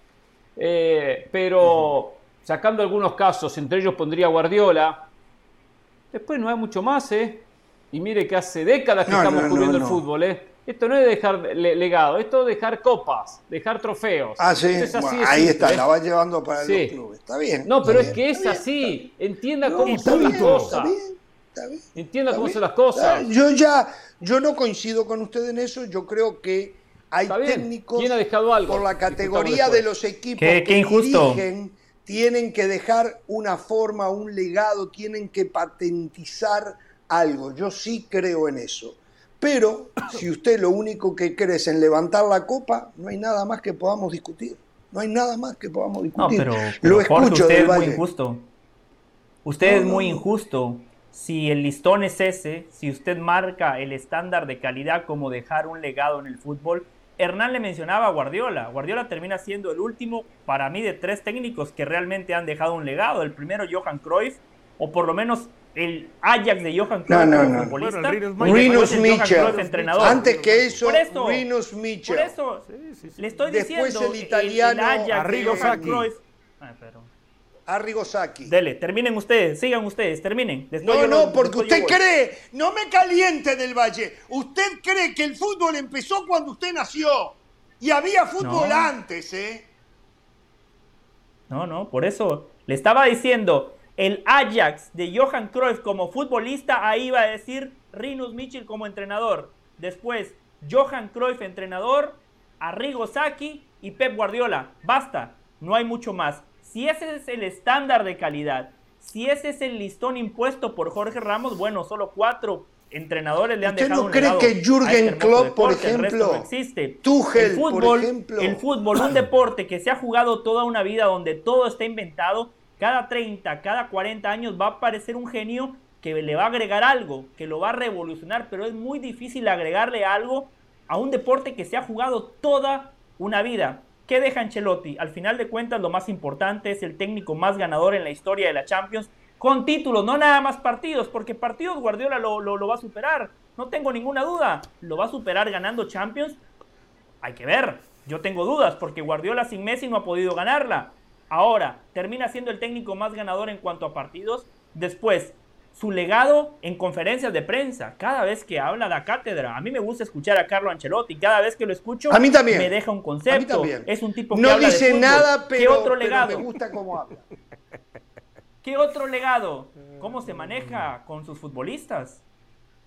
S2: Eh, pero sacando algunos casos, entre ellos pondría Guardiola. Después no hay mucho más, ¿eh? Y mire que hace décadas que
S1: No,
S2: estamos
S1: no,
S2: cubriendo
S1: no.
S2: el fútbol, ¿eh? Esto no es dejar le- legado, esto es dejar copas, dejar trofeos.
S1: Ah, sí,
S2: Esto es así
S1: Bueno,
S2: de
S1: ahí
S2: simple,
S1: está,
S2: ¿eh?
S1: la va llevando para
S2: Sí.
S1: los clubes. Está bien.
S2: No, pero es que es
S1: está bien.
S2: así. Entienda
S1: No,
S2: cómo son las cosas.
S1: Está bien, está bien.
S2: Entienda
S1: Está
S2: cómo
S1: bien.
S2: son las cosas.
S1: Yo ya, yo no coincido con usted en eso. Yo creo que hay técnicos
S2: ¿Quién ha dejado algo?
S1: por la categoría de los equipos
S3: Qué-
S1: que
S3: qué injusto.
S1: dirigen, tienen que dejar una forma, un legado, tienen que patentizar algo. Yo sí creo en eso. Pero si usted lo único que cree es en levantar la copa, no hay nada más que podamos discutir. No hay nada más que podamos
S3: No,
S1: discutir.
S3: pero,
S1: lo
S3: pero Jorge,
S1: escucho
S3: usted
S1: del
S3: es muy injusto. Usted
S1: No,
S3: es
S1: no,
S3: muy
S1: no.
S3: injusto. Si el listón es ese, si usted marca el estándar de calidad como dejar un legado en el fútbol, Hernán le mencionaba a Guardiola. Guardiola termina siendo el último, para mí, de tres técnicos que realmente han dejado un legado. El primero, Johan Cruyff, o por lo menos el Ajax de Johan Cruyff
S1: No, no, no.
S3: futbolista.
S4: Bueno, el Rinus Michel.
S3: el entrenador.
S1: Antes que eso,
S3: eso,
S1: Rinus Michel.
S3: Por eso,
S4: Sí, sí, sí.
S3: le estoy
S1: Después
S3: diciendo
S1: el italiano
S3: Ajax de
S4: Arrigo
S3: Johan
S4: Sacchi.
S3: Cruyff. Ay, pero-
S1: Arrigo Sacchi.
S3: Dele, terminen ustedes, sigan ustedes, terminen. Después
S1: No, no,
S3: lo-
S1: porque usted cree, no me caliente del Valle, usted cree que el fútbol empezó cuando usted nació y había fútbol
S3: No.
S1: antes, ¿eh?
S3: No, no, por eso le estaba diciendo, el Ajax de Johan Cruyff como futbolista, ahí iba a decir Rinus Michel como entrenador. Después, Johan Cruyff entrenador, Arrigo Sacchi y Pep Guardiola. Basta, no hay mucho más. Si ese es el estándar de calidad, si ese es el listón impuesto por Jorge Ramos, bueno, solo cuatro entrenadores le han
S1: ¿Usted
S3: dejado
S1: no
S3: un
S1: cree que
S3: este
S1: Jürgen Klopp, por ejemplo,
S3: no existe.
S1: Tuchel,
S3: el
S1: por
S3: fútbol,
S1: ejemplo.
S3: el fútbol, un deporte que se ha jugado toda una vida donde todo está inventado, cada 30, cada 40 años va a aparecer un genio que le va a agregar algo, que lo va a revolucionar, pero es muy difícil agregarle algo a un deporte que se ha jugado toda una vida. ¿Qué deja Ancelotti? Al final de cuentas, lo más importante es el técnico más ganador en la historia de la Champions, con títulos, no nada más partidos, porque partidos Guardiola lo, lo- lo va a superar, no tengo ninguna duda, lo va a superar ganando Champions, hay que ver. Yo tengo dudas porque Guardiola sin Messi no ha podido ganarla. Ahora, termina siendo el técnico más ganador en cuanto a partidos. Después, su legado en conferencias de prensa. Cada vez que habla da cátedra. A mí me gusta escuchar a Carlo Ancelotti. Cada vez que lo escucho,
S1: A mí también.
S3: me deja un
S1: A mí
S3: concepto.
S1: también.
S3: Es un tipo que
S1: No
S3: habla
S1: dice nada,
S3: ¿Qué
S1: pero,
S3: otro
S1: pero
S3: legado?
S1: me gusta cómo habla.
S3: ¿Qué otro legado? ¿Cómo se maneja con sus futbolistas?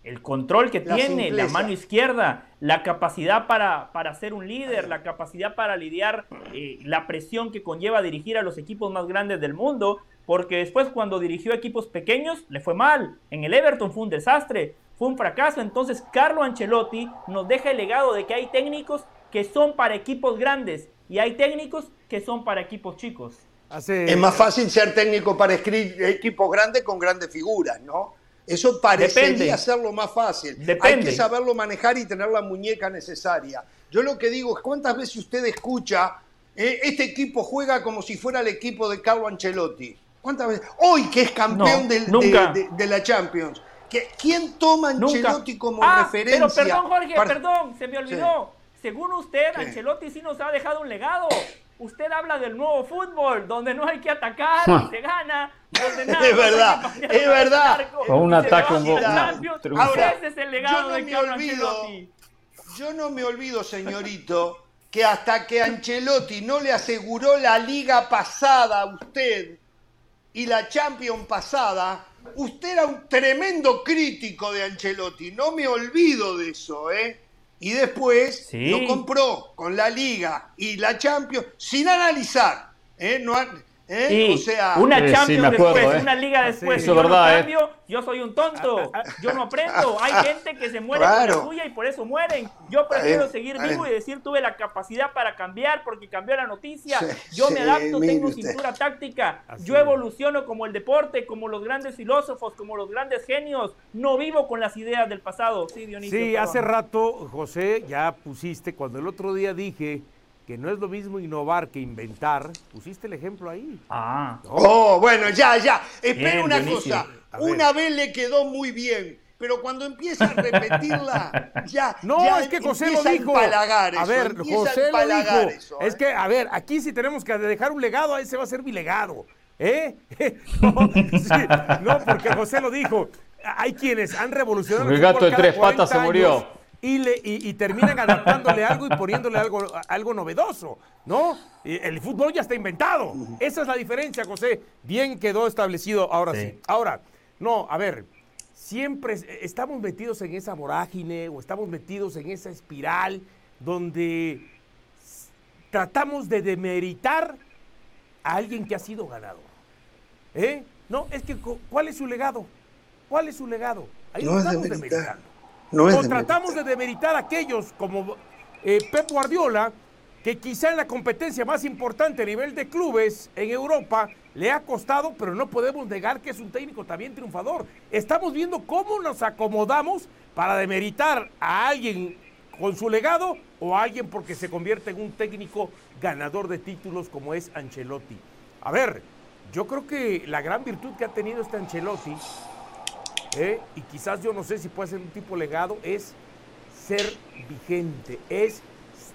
S3: El control que
S1: La
S3: tiene, la mano izquierda, la capacidad para, para ser un líder, la capacidad para lidiar eh, la presión que conlleva dirigir a los equipos más grandes del mundo, porque después cuando dirigió equipos pequeños le fue mal. En el Everton fue un desastre, fue un fracaso. Entonces Carlo Ancelotti nos deja el legado de que hay técnicos que son para equipos grandes y hay técnicos que son para equipos chicos.
S4: Hace-
S1: Es más fácil ser técnico para escribir equipos grandes con grandes figuras, ¿no? Eso parecería
S3: Depende.
S1: ser lo más fácil. Hay que saberlo manejar y tener la muñeca necesaria. Yo lo que digo es, ¿cuántas veces usted escucha, eh, este equipo juega como si fuera el equipo de Carlo Ancelotti? ¿Cuántas veces? Hoy que es campeón
S3: No,
S1: del- de,
S3: nunca.
S1: de- de la Champions. ¿Que- ¿Quién toma a
S3: Nunca.
S1: Ancelotti como
S3: Ah,
S1: referencia?
S3: Pero perdón, Jorge,
S1: para-
S3: perdón, se me olvidó. Según usted,
S1: Sí.
S3: Ancelotti sí nos ha dejado un legado. Usted habla del nuevo fútbol, donde no hay que atacar y se gana, donde nada
S1: Es verdad, es verdad.
S2: Con un ataque, un gol.
S1: Ahora,
S3: Ese es el
S1: yo
S3: legado
S1: no
S3: de
S1: me
S3: Carlo
S1: olvido,
S3: Ancelotti.
S1: Yo no me olvido, señorito, que hasta que Ancelotti no le aseguró la liga pasada a usted y la Champions pasada, usted era un tremendo crítico de Ancelotti, no me olvido de eso, ¿eh? Y después
S3: Sí.
S1: lo compró con la Liga y la Champions sin analizar, ¿eh? No, ¿eh?
S3: Y
S1: o sea,
S3: una
S2: Sí, sí,
S3: Champions
S2: acuerdo,
S3: después,
S2: eh.
S3: una liga después.
S2: Eso
S3: yo
S2: es verdad,
S3: no
S2: eh.
S3: cambio, yo soy un tonto. Yo no aprendo. Hay gente que se muere
S1: Claro.
S3: por la suya y por eso mueren. Yo prefiero seguir vivo y decir tuve la capacidad para cambiar porque cambió la noticia.
S1: Sí,
S3: yo
S1: sí,
S3: me adapto, tengo
S1: usted.
S3: cintura táctica.
S4: Así
S3: yo evoluciono como el deporte, como los grandes filósofos, como los grandes genios. No vivo con las ideas del pasado. Sí, Dionisio.
S4: Sí,
S3: perdón.
S4: hace rato, José, ya pusiste, cuando el otro día dije que no es lo mismo innovar que inventar, pusiste el ejemplo ahí.
S3: Ah.
S1: Oh, bueno, ya, ya. Espera
S3: Bien,
S1: una cosa. Una vez le quedó muy bien, pero cuando empieza a repetirla, ya.
S4: No,
S1: ya
S4: es que José lo
S1: a
S4: dijo. a ver,
S1: a
S4: José lo dijo.
S1: eso,
S4: Es
S1: ¿eh?
S4: que, a ver, aquí sí tenemos que dejar un legado, ese va a ser mi legado. ¿Eh? no, sí, no, porque José lo dijo. Hay quienes han revolucionado.
S2: El gato de tres patas
S4: 40
S2: se murió.
S4: años Y, le, y, y terminan adaptándole algo y poniéndole algo, algo novedoso, ¿no? Y El fútbol ya está inventado. Esa es la diferencia, José. Bien quedó establecido ahora sí.
S3: Sí.
S4: Ahora, no, a ver, siempre es- estamos metidos en esa vorágine o estamos metidos en esa espiral donde tratamos de demeritar a alguien que ha sido ganador. ¿Eh? No, es que cu- ¿cuál es su legado? ¿Cuál es su legado? Ahí
S1: No
S4: lo
S1: es
S4: estamos
S1: demeritar.
S4: demeritando.
S1: No es
S4: o tratamos de demeritar a aquellos como eh, Pep Guardiola, que quizá en la competencia más importante a nivel de clubes en Europa le ha costado, pero no podemos negar que es un técnico también triunfador. Estamos viendo cómo nos acomodamos para demeritar a alguien con su legado o a alguien porque se convierte en un técnico ganador de títulos como es Ancelotti. A ver, yo creo que la gran virtud que ha tenido este Ancelotti ¿eh? y quizás yo no sé si puede ser un tipo legado, es ser vigente, es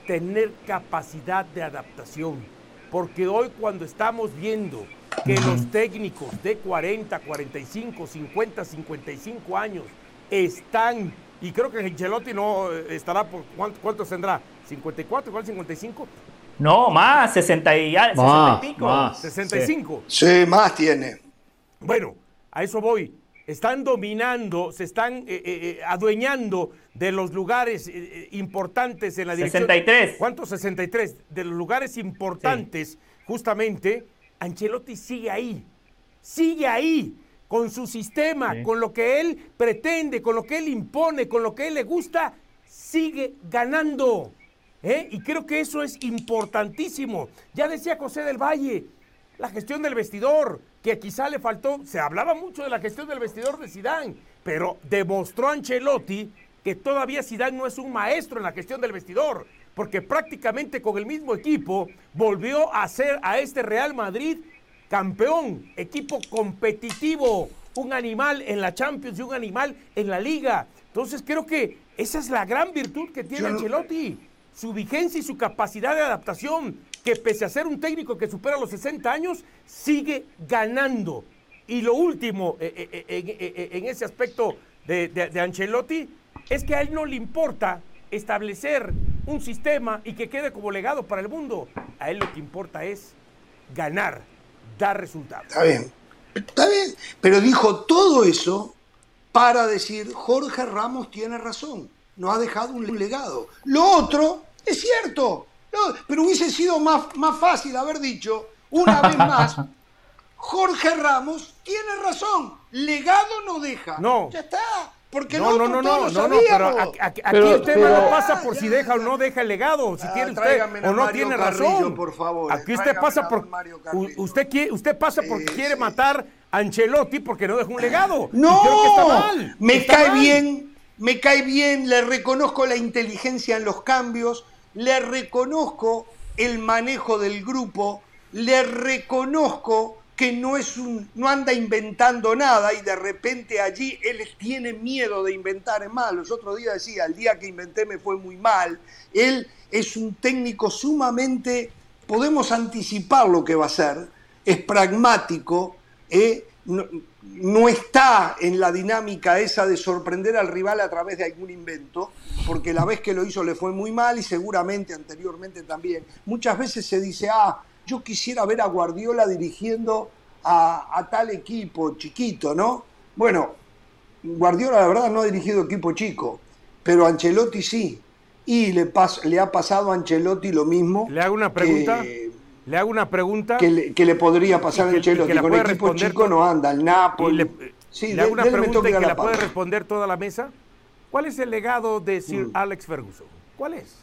S4: tener capacidad de adaptación. Porque hoy cuando estamos viendo que los técnicos de 40, 45, 50, 55 años están, y creo que Ancelotti no eh, estará por, ¿cuánto- ¿cuántos tendrá? ¿54, igual 55?
S3: No, más, 60 y, ya- 60
S2: Más,
S3: y pico.
S2: más.
S4: 65.
S1: Sí, más tiene.
S4: Bueno, a eso voy. Están dominando, se están eh, eh, eh, adueñando de los lugares eh, importantes en la dirección.
S3: 63.
S4: ¿Cuántos? 63. De los lugares importantes, justamente, Ancelotti sigue ahí. Sigue ahí, con su sistema,
S3: Sí.
S4: con lo que él pretende, con lo que él impone, con lo que él le gusta, sigue ganando. Y creo que eso es importantísimo. Ya decía José del Valle, la gestión del vestidor, que quizá le faltó, se hablaba mucho de la gestión del vestidor de Sidán, pero demostró Ancelotti que todavía Sidán no es un maestro en la gestión del vestidor, porque prácticamente con el mismo equipo volvió a ser a este Real Madrid campeón, equipo competitivo, un animal en la Champions y un animal en la Liga. Entonces creo que esa es la gran virtud que tiene Ancelotti, su vigencia y su capacidad de adaptación, que pese a ser un técnico que supera los 60 años, sigue ganando. Y lo último eh, eh, eh, en, ese aspecto de, de- Ancelotti es que a él no le importa establecer un sistema y que quede como legado para el mundo. A él lo que importa es ganar, dar resultados.
S1: Está bien. Está bien. Pero dijo todo eso para decir, Jorge Ramos tiene razón. Nos ha dejado un legado. Lo otro es cierto. No, pero hubiese sido más, más fácil haber dicho, una vez más, Jorge Ramos tiene razón. Legado no deja.
S4: No.
S1: Ya está. Porque
S4: No, no,
S1: nosotros
S4: no, no,
S1: lo
S4: no, no, pero
S1: sabíamos.
S4: aquí, aquí-
S2: Pero-
S4: aquí el tema
S2: pero-
S4: no pasa por
S1: Ya,
S4: si
S1: ya,
S4: deja o no deja el legado, si
S1: Ah,
S4: tiene usted o no
S1: Mario
S4: tiene
S1: Carrillo,
S4: razón.
S1: por favor,
S4: Aquí usted pasa
S1: a
S4: por usted quiere, usted pasa porque
S1: Sí,
S4: quiere
S1: sí.
S4: matar a Ancelotti porque no dejó un legado.
S1: No,
S4: creo que está mal.
S1: me
S4: está
S1: cae
S4: mal.
S1: bien, me cae bien, le reconozco la inteligencia en los cambios, le reconozco el manejo del grupo, le reconozco que no es un, no anda inventando nada y de repente allí él tiene miedo de inventar, más, los otros días decía, el día que inventé me fue muy mal, él es un técnico sumamente, podemos anticipar lo que va a ser, es pragmático, ¿eh? No está en la dinámica esa de sorprender al rival a través de algún invento, porque la vez que lo hizo le fue muy mal y seguramente anteriormente también. Muchas veces se dice, ah, yo quisiera ver a Guardiola dirigiendo a, a tal equipo chiquito, ¿no? Bueno, Guardiola la verdad no ha dirigido equipo chico, pero Ancelotti sí. Y le, pas- le ha pasado a Ancelotti lo mismo.
S4: Le hago una pregunta.
S1: que-
S4: Le hago una pregunta.
S1: que le, que le podría pasar a Ancelotti. Con equipo chico
S4: con-
S1: no anda, el Napoli.
S4: le,
S1: sí,
S4: le hago una pregunta y que
S1: la
S4: la puede responder toda la mesa. ¿Cuál es el legado de Sir Alex Ferguson? ¿Cuál es?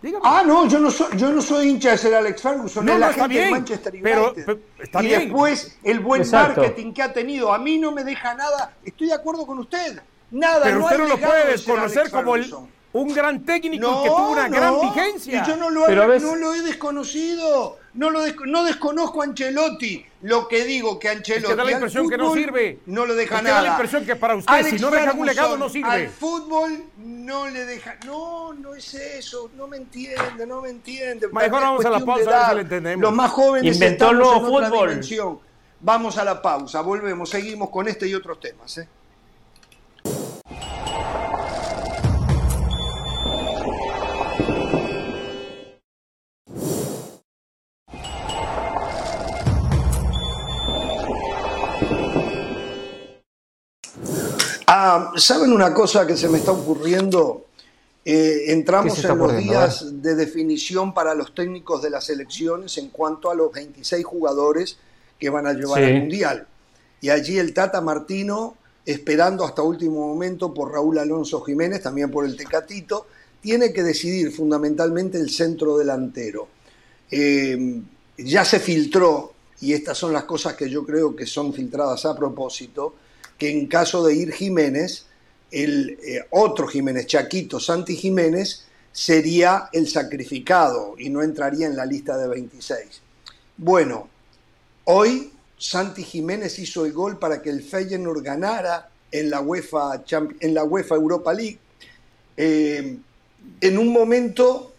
S4: Dígame.
S1: Ah, no, yo no soy, yo no soy hincha de ser Alex Ferguson,
S4: No,
S1: es
S4: no,
S1: la
S4: está
S1: gente de Manchester United.
S4: pero- pero está
S1: y
S4: bien.
S1: después el buen
S2: Exacto.
S1: marketing que ha tenido. A mí no me deja nada. Estoy de acuerdo con usted. Nada.
S4: Pero
S1: no
S4: usted no lo puede desconocer como el-. Un gran técnico
S1: No,
S4: que tuvo una gran vigencia.
S1: Y yo no lo,
S2: Pero a veces-
S1: no lo he desconocido. No, lo no desconozco a Ancelotti. Lo que digo que Ancelotti.
S4: Es que da la impresión que no sirve.
S1: No lo deja
S4: Es que da
S1: nada.
S4: la impresión que para usted, si no deja un legado, no sirve.
S1: Al fútbol no le deja. No, no es eso. No me entiende, no me entiende.
S4: Mejor vamos a la pausa, a ver si le entendemos.
S1: Los más jóvenes
S3: Inventó el nuevo
S1: en
S3: fútbol.
S1: Vamos a la pausa, volvemos, seguimos con este y otros temas. ¿eh? Ah, ¿Saben una cosa que se me está ocurriendo? Eh,
S2: ¿Qué
S1: entramos en los días de definición para los técnicos de las elecciones en cuanto a los 26 jugadores que van a llevar
S2: Sí.
S1: al Mundial. Y allí el Tata Martino, esperando hasta último momento por Raúl Alonso Jiménez, también por el Tecatito, tiene que decidir fundamentalmente el centro delantero. Eh, ya se filtró, y estas son las cosas que yo creo que son filtradas a propósito, que en caso de ir Jiménez, el eh, otro Jiménez, Chaquito Santi Jiménez, sería el sacrificado y no entraría en la lista de 26. Bueno, hoy Santi Jiménez hizo el gol para que el Feyenoord ganara en la UEFA, en la UEFA Europa League. Eh, en un momento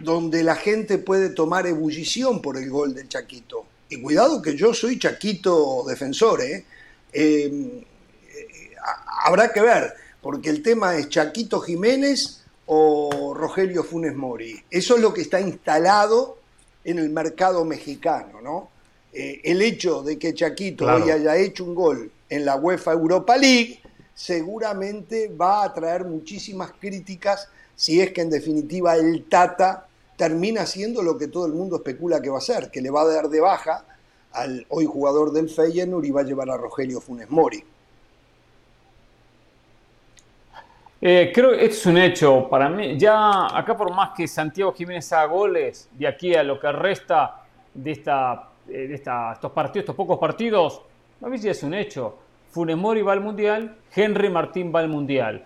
S1: donde la gente puede tomar ebullición por el gol del Chaquito. Y cuidado que yo soy Chaquito defensor, ¿eh? Eh, ha- habrá que ver, porque el tema es Chaquito Jiménez o Rogelio Funes Mori. Eso es lo que está instalado en el mercado mexicano, ¿no? Eh, el hecho de que Chaquito
S2: Claro.
S1: hoy haya hecho un gol en la UEFA Europa League seguramente va a traer muchísimas críticas si es que en definitiva el Tata termina siendo lo que todo el mundo especula que va a ser, que le va a dar de baja al hoy jugador del Feyenoord y va a llevar a Rogelio Funes Mori.
S2: Eh, creo que es un hecho. Para mí, ya acá por más que Santiago Jiménez haga goles, de aquí a lo que resta de, esta, eh, de esta- estos partidos, estos pocos partidos, a mí ya es un hecho. Funes Mori va al Mundial, Henry Martín va al Mundial.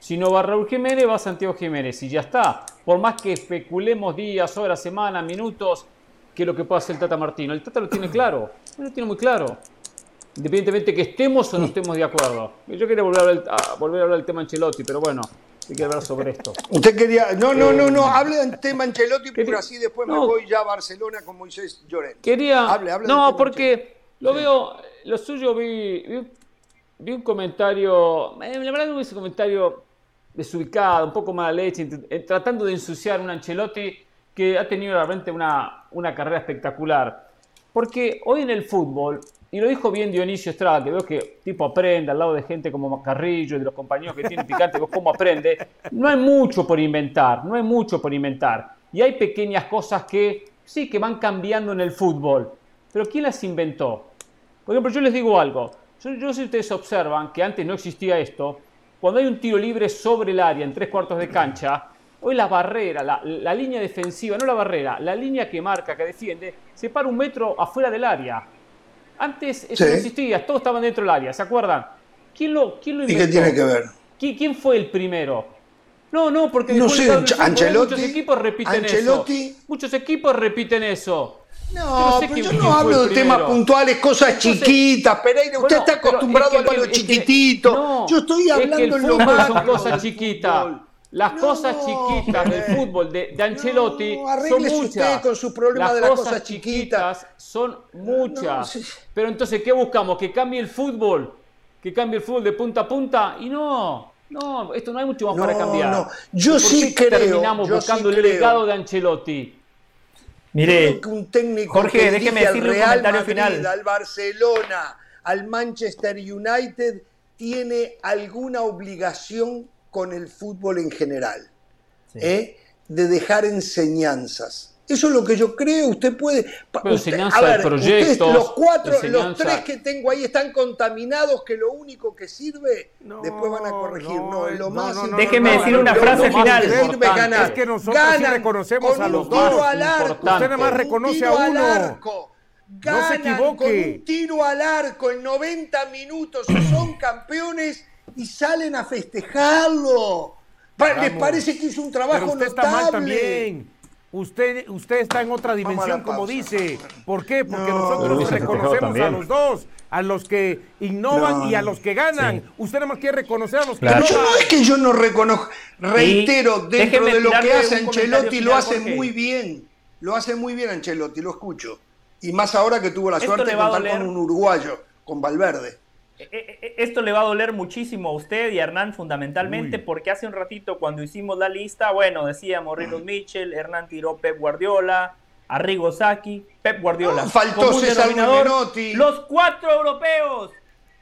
S2: Si no va Raúl Jiménez, va Santiago Jiménez y ya está. Por más que especulemos días, horas, semanas, minutos, qué es lo que puede hacer el Tata Martino. El Tata lo tiene claro, lo tiene muy claro. Independientemente que estemos o no estemos de acuerdo. Yo quería volver a hablar, a volver a hablar del tema Ancelotti, pero bueno, hay que hablar sobre esto.
S1: Usted quería. No, no, no, no. Hable del tema Ancelotti,
S2: Quería-
S1: así después me voy ya a Barcelona con Moisés Llorente.
S2: Quería.
S1: Hable, hable del
S2: no,
S1: tema
S2: porque lo veo. Lo suyo vi. Vi, un- vi un comentario. eh, La verdad que vi ese comentario desubicado, un poco mala leche, eh, tratando de ensuciar a un Ancelotti que ha tenido realmente una, una carrera espectacular. Porque hoy en el fútbol, y lo dijo bien Dionisio Estrada, que veo que tipo aprende al lado de gente como Carrillo y de los compañeros que tienen picante, vos cómo aprende. No hay mucho por inventar, no hay mucho por inventar. Y hay pequeñas cosas que sí, que van cambiando en el fútbol. Pero ¿quién las inventó? Por ejemplo, yo les digo algo. Yo, yo si ustedes observan que antes no existía esto, cuando hay un tiro libre sobre el área en tres cuartos de cancha, hoy la barrera, la, la línea defensiva, no la barrera, la línea que marca, que defiende, se para un metro afuera del área. Antes eso
S1: Sí.
S2: no existía, todos estaban dentro del área, ¿se acuerdan? ¿Quién lo, quién lo
S1: ¿Y qué tiene que ver?
S2: ¿Qui- ¿Quién fue el primero? No, no, porque
S1: No sé,
S2: de darle el fútbol,
S1: Ancelotti-
S2: muchos equipos repiten
S1: Ancelotti-
S2: eso. Muchos equipos repiten eso.
S1: No,
S2: sé
S1: pero
S2: quién-
S1: yo no hablo de temas puntuales, cosas chiquitas. Pereira, usted
S2: Bueno,
S1: está
S2: pero
S1: acostumbrado
S2: es que
S1: a lo
S2: es que-
S1: chiquitito.
S2: no,
S1: yo estoy
S2: es que
S1: hablando en lo macro
S2: son cosas chiquitas. Las
S1: No,
S2: cosas chiquitas del
S1: hombre.
S2: fútbol de, de Ancelotti
S1: No,
S2: son muchas.
S1: usted con su problema
S2: las
S1: de las
S2: cosas,
S1: cosas
S2: chiquitas son muchas.
S1: sí.
S2: Pero entonces, ¿qué buscamos? ¿Que cambie el fútbol? ¿Que cambie el fútbol de punta a punta? Y no, no, esto no hay mucho más
S1: No,
S2: para cambiar.
S1: no. Yo
S2: ¿Por
S1: sí creo,
S2: terminamos
S1: yo
S2: buscando
S1: sí
S2: el
S1: creo.
S2: legado de Ancelotti?
S3: Mire,
S1: un técnico
S3: Jorge,
S1: que
S3: déjeme decirle un
S1: Real
S3: comentario
S1: Madrid,
S3: final.
S1: al Barcelona, al Manchester United tiene alguna obligación con el fútbol en general, ¿eh? de dejar enseñanzas. Eso es lo que yo creo. Usted puede.
S2: Pero
S1: usted-
S2: enseñanza
S1: a ver,
S2: de proyectos,
S1: ustedes, los cuatro, los tres que tengo ahí están contaminados, que lo único que sirve, después van a corregir. No, lo más
S4: no, no,
S3: Déjeme
S4: no,
S3: decir
S4: no,
S3: una
S4: no,
S3: frase final.
S1: sirve es ganar.
S4: Es que nosotros sí
S1: Ganan
S4: reconocemos
S1: con
S4: a los dos.
S1: al arco.
S2: Importante.
S4: Usted nada más reconoce
S1: tiro
S4: a
S1: al
S4: uno.
S1: arco.
S4: No se
S1: Ganan
S4: equivoque.
S1: con un tiro al arco en 90 minutos y son campeones y salen a festejarlo. ¿Les parece que hizo un trabajo
S4: Pero usted
S1: notable?
S4: está mal también. Usted, usted está en otra dimensión, como dice. ¿Por qué? Porque
S1: No.
S4: nosotros reconocemos a los dos, a los que innovan
S1: No.
S4: y a los que ganan. Usted nada más quiere reconocer a los que
S3: Claro.
S1: Pero yo no es que yo no reconozco, reitero, dentro
S3: déjeme
S1: de lo que hace Ancelotti, lo hace
S3: Jorge.
S1: muy bien. Lo hace muy bien Ancelotti, lo escucho. Y más ahora que tuvo la
S3: Esto
S1: suerte de contar con un uruguayo, con Valverde.
S3: Eh, eh, eh, Esto le va a doler muchísimo a usted y a Hernán fundamentalmente
S4: Uy.
S3: porque hace un ratito cuando hicimos la lista, bueno, decíamos Rinos Mitchell, Hernán tiró Pep Guardiola, Arrigo Saki, Pep Guardiola.
S1: No, faltó César.
S3: Los cuatro europeos.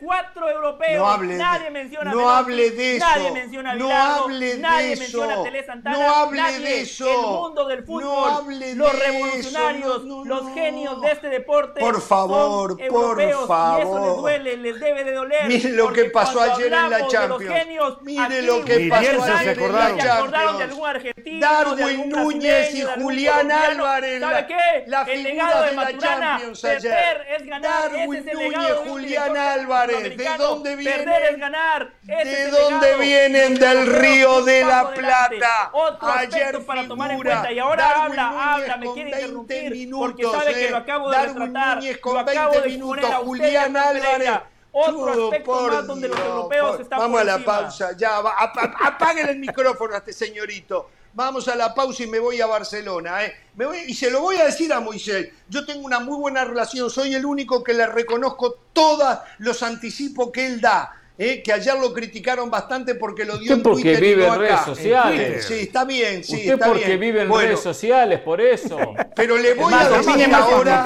S3: Cuatro europeos.
S1: No hable de-
S3: nadie menciona
S1: no hable de eso.
S3: Nadie menciona a
S1: No de
S3: nadie
S1: eso.
S3: menciona a Tele Santana.
S1: No hable
S3: nadie.
S1: de eso.
S3: El mundo del
S1: No
S3: fútbol.
S1: hable
S3: los
S1: de
S3: revolucionarios,
S1: eso. No, no,
S3: los
S1: no.
S3: genios de este deporte.
S1: Por favor,
S3: son
S1: por
S3: europeos, Y eso
S1: favor.
S3: les duele, les debe de doler.
S1: Mire lo que pasó ayer en la Champions.
S3: genios,
S1: Mire
S3: aquí
S1: lo que pasó ayer en la
S3: acordaron de
S1: Champions.
S3: algún argentino, de
S1: Darwin
S3: algún
S1: Núñez y Julián. Álvarez,
S3: ¿Sabe qué?
S1: la
S3: el legado de,
S1: de la
S3: Maturana,
S1: Champions ayer.
S3: perder es ganar,
S1: Darwin Núñez, Julián Álvarez, ¿de dónde vienen?
S3: Perder es ganar, ese
S1: ¿De dónde vienen?
S3: Los
S1: Del Río de la. Plata.
S3: Otro
S1: Ayer
S3: para tomar en cuenta y ahora
S1: Darwin
S3: habla, habla, me quiere
S1: 20
S3: interrumpir
S1: minutos,
S3: porque sabe que
S1: eh.
S3: lo acabo de
S1: Darwin
S3: retratar,
S1: Núñez con
S3: lo acabo
S1: 20
S3: de
S1: minutos,
S3: a
S1: Julián. Álvarez.
S3: Otro aspecto
S1: por
S3: más donde los
S1: Dios,
S3: europeos
S1: por-
S3: están
S1: Vamos
S3: por
S1: a la
S3: encima.
S1: pausa, ya. va. Ap- ap- Apaguen el micrófono a este señorito. Vamos a la pausa y me voy a Barcelona. ¿eh? Me voy- y se lo voy a decir a Moisés. Yo tengo una muy buena relación. Soy el único que le reconozco todos los anticipos que él da. ¿eh? Que ayer lo criticaron bastante porque lo dio
S2: Usted
S1: en
S2: porque
S1: Twitter y
S2: vive
S1: no
S2: en redes
S1: acá.
S2: sociales.
S1: Sí, está bien. Sí,
S2: Usted
S1: está
S2: porque
S1: bien.
S2: vive en
S1: Bueno,
S2: redes sociales, por eso.
S1: Pero le voy
S3: Más,
S1: a decir
S3: más
S1: ahora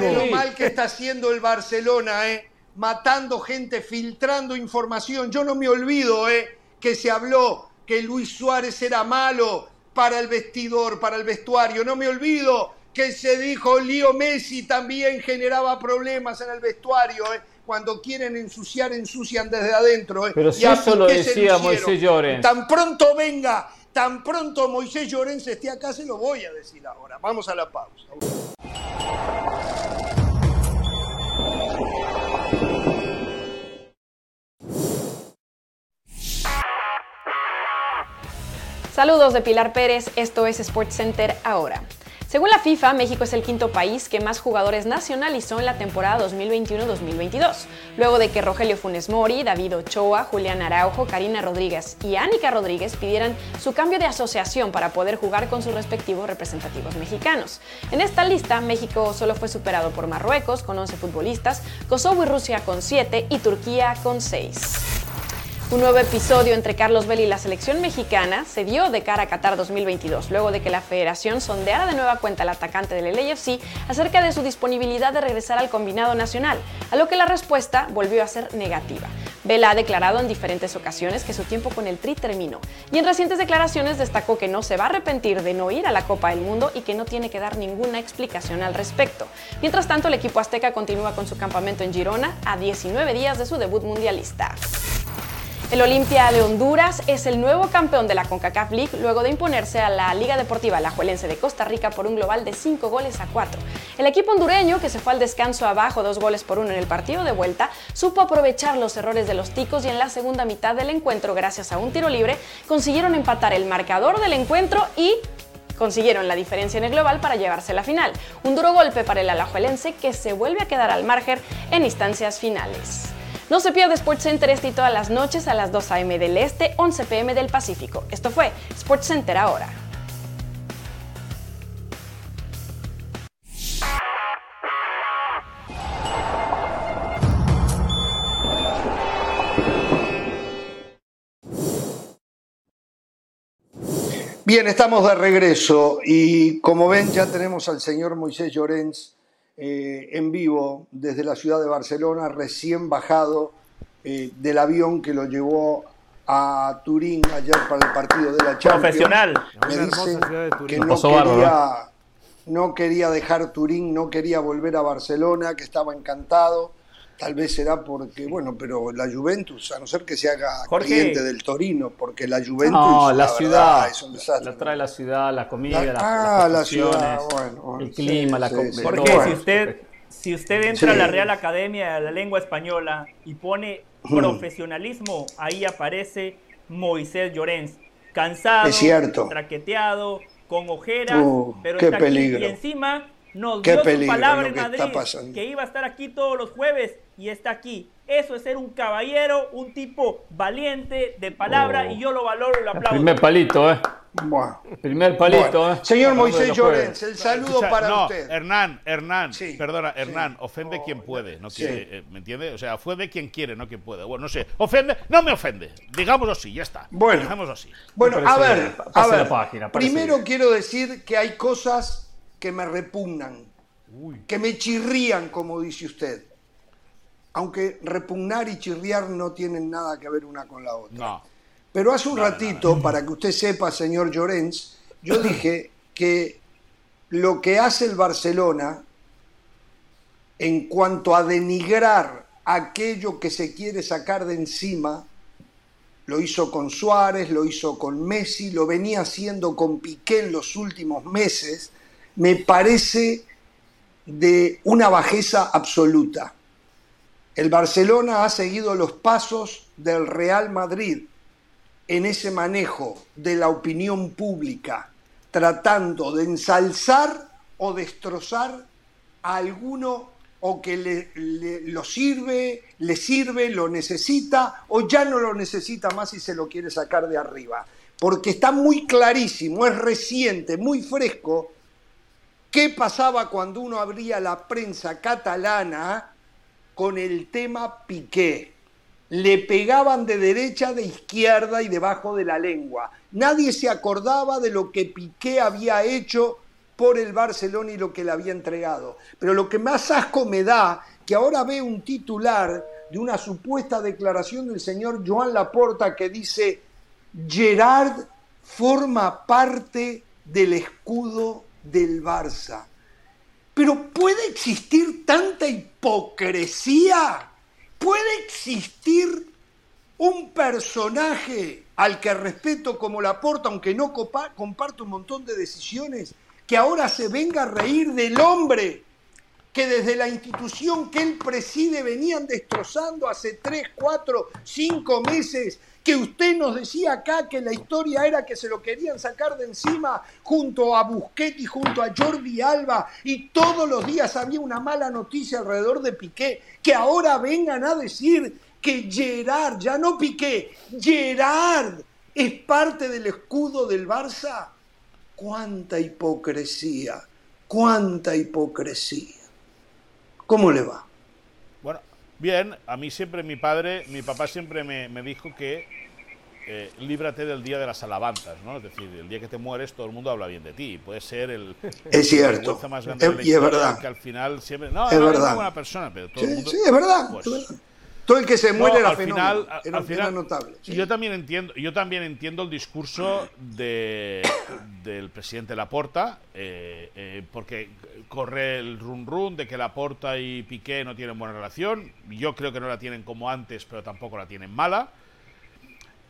S1: lo mal que está haciendo el Barcelona, ¿eh? matando gente, filtrando información. Yo no me olvido ¿eh? que se habló que Luis Suárez era malo para el vestidor, para el vestuario. No me olvido que se dijo Leo Messi también generaba problemas en el vestuario. ¿eh? Cuando quieren ensuciar, ensucian desde adentro. ¿eh?
S2: Pero si eso lo decía. Moisés Llorens.
S1: Tan pronto venga, tan pronto Moisés Llorens esté acá, se lo voy a decir ahora. Vamos a la pausa.
S10: Saludos de Pilar Pérez, esto es SportsCenter ahora. Según la FIFA, México es el quinto país que más jugadores nacionalizó en la temporada 2021-2022, luego de que Rogelio Funes Mori, David Ochoa, Julián Araujo, Karina Rodríguez y Ánica Rodríguez pidieran su cambio de asociación para poder jugar con sus respectivos representativos mexicanos. En esta lista, México solo fue superado por Marruecos con 11 futbolistas, Kosovo y Rusia con 7 y Turquía con 6. Un nuevo episodio entre Carlos Vela y la selección mexicana se dio de cara a Qatar 2022, luego de que la federación sondeara de nueva cuenta al atacante del LAFC acerca de su disponibilidad de regresar al combinado nacional, a lo que la respuesta volvió a ser negativa. Vela ha declarado en diferentes ocasiones que su tiempo con el Tri terminó, y en recientes declaraciones destacó que no se va a arrepentir de no ir a la Copa del Mundo y que no tiene que dar ninguna explicación al respecto. Mientras tanto, el equipo azteca continúa con su campamento en Girona a 19 días de su debut mundialista. El Olimpia de Honduras es el nuevo campeón de la CONCACAF League luego de imponerse a la Liga Deportiva Alajuelense de Costa Rica por un global de 5 goles a 4. El equipo hondureño, que se fue al descanso abajo dos goles por uno en el partido de vuelta, supo aprovechar los errores de los ticos y en la segunda mitad del encuentro, gracias a un tiro libre, consiguieron empatar el marcador del encuentro y consiguieron la diferencia en el global para llevarse la final. Un duro golpe para el alajuelense que se vuelve a quedar al margen en instancias finales. No se pierda SportsCenter este y todas las noches a las 2 a.m. del Este, 11 p.m. del Pacífico. Esto fue SportsCenter ahora.
S1: Bien, estamos de regreso y como ven ya tenemos al señor Moisés Llorens eh, en vivo desde la ciudad de Barcelona, recién bajado eh, del avión que lo llevó a Turín ayer para el partido de la Champions.
S3: Profesional.
S1: Me dice
S4: hermosa ciudad de Turín.
S1: que
S2: La
S1: no quería, no quería dejar Turín, no quería volver a Barcelona, que estaba encantado. Tal vez será porque, bueno, pero la Juventus, a no ser que se haga
S3: Jorge.
S1: cliente del Torino, porque la Juventus
S2: No, la ciudad.
S1: es un desastre.
S2: La trae la ciudad, la comida,
S1: La-
S2: las,
S1: ah,
S2: las
S1: la
S2: construcciones,
S1: ciudad, bueno,
S2: el clima,
S1: sí,
S2: la.
S3: Porque si usted, si usted entra a la Real Academia de la Lengua Española y pone profesionalismo, ahí aparece Moisés Llorens. Cansado,
S1: Es cierto.
S3: traqueteado, con ojeras,
S1: Uh,
S3: pero
S1: qué
S3: está aquí.
S1: peligro.
S3: Y encima nos
S1: Qué
S3: dio su
S1: peligro
S3: palabra en Madrid,
S1: pasando.
S3: que iba a estar aquí todos los jueves y está aquí. Eso es ser un caballero, un tipo valiente, de palabra,
S2: Oh.
S3: y yo lo valoro y lo
S2: El
S3: aplaudo.
S2: primer palito, ¿eh?
S1: Bueno.
S2: Primer palito,
S1: Bueno,
S2: ¿eh?
S1: Señor Moisés. Llorens, el saludo
S11: Escucha,
S1: para
S11: no,
S1: usted.
S11: Hernán, Hernán,
S1: Sí,
S11: perdona,
S1: sí.
S11: Hernán, ofende
S1: Oh,
S11: quien puede, no
S1: sí.
S11: quiere, eh, ¿me entiende? O sea, ofende quien quiere, no quien puede. Bueno, no sé, ofende, no me ofende, digámoslo así, ya está.
S1: Bueno.
S11: Dejémoslo así.
S1: Bueno, a ver,
S2: bien.
S1: a ver.
S2: página,
S1: primero
S2: bien.
S1: quiero decir que hay cosas que me repugnan, que me chirrían, como dice usted. Aunque repugnar y chirriar no tienen nada que ver una con la otra.
S11: No.
S1: Pero hace un ratito, para que usted sepa, señor Llorens, yo dije que lo que hace el Barcelona en cuanto a denigrar aquello que se quiere sacar de encima, lo hizo con Suárez, lo hizo con Messi, lo venía haciendo con Piqué en los últimos meses, me parece de una bajeza absoluta. El Barcelona ha seguido los pasos del Real Madrid en ese manejo de la opinión pública, tratando de ensalzar o destrozar a alguno o que le, lo sirve, le sirve, lo necesita o ya no lo necesita más y se lo quiere sacar de arriba. Porque está muy clarísimo, es reciente, muy fresco, qué pasaba cuando uno abría la prensa catalana con el tema Piqué. Le pegaban de derecha, de izquierda y debajo de la lengua. Nadie se acordaba de lo que Piqué había hecho por el Barcelona y lo que le había entregado. Pero lo que más asco me da, que ahora veo un titular de una supuesta declaración del señor Joan Laporta que dice, Gerard forma parte del escudo del Barça. Pero ¿puede existir tanta hipocresía? ¿Puede existir un personaje al que respeto como Laporta, aunque no comparto un montón de decisiones, que ahora se venga a reír del hombre que desde la institución que él preside venían destrozando hace tres, cuatro, cinco meses, que usted nos decía acá que la historia era que se lo querían sacar de encima junto a Busquets y junto a Jordi Alba, y todos los días había una mala noticia alrededor de Piqué, que ahora vengan a decir que Gerard, ya no Piqué, Gerard es parte del escudo del Barça. Cuánta hipocresía, cuánta hipocresía. ¿Cómo le va?
S11: Bien, a mí siempre mi padre, mi papá siempre me, me dijo que eh, líbrate del día de las alabanzas, ¿no? Es decir, el día que te mueres todo el mundo habla bien de ti. Puede ser el...
S1: Es cierto.
S11: más grande de la
S1: y es verdad.
S11: Que al final siempre... No,
S1: Es
S11: no,
S1: verdad.
S11: una buena persona, pero todo el mundo...
S1: sí, es verdad.
S11: pues,
S1: es verdad. Todo el que se
S11: no,
S1: muere era
S11: al
S1: fenómeno.
S11: final,
S1: era,
S11: al final,
S1: era notable. sí.
S11: Yo también entiendo, yo también entiendo el discurso de, del presidente Laporta, eh, eh, porque corre el run run de que Laporta y Piqué no tienen buena relación. Yo creo que no la tienen como antes, pero tampoco la tienen mala.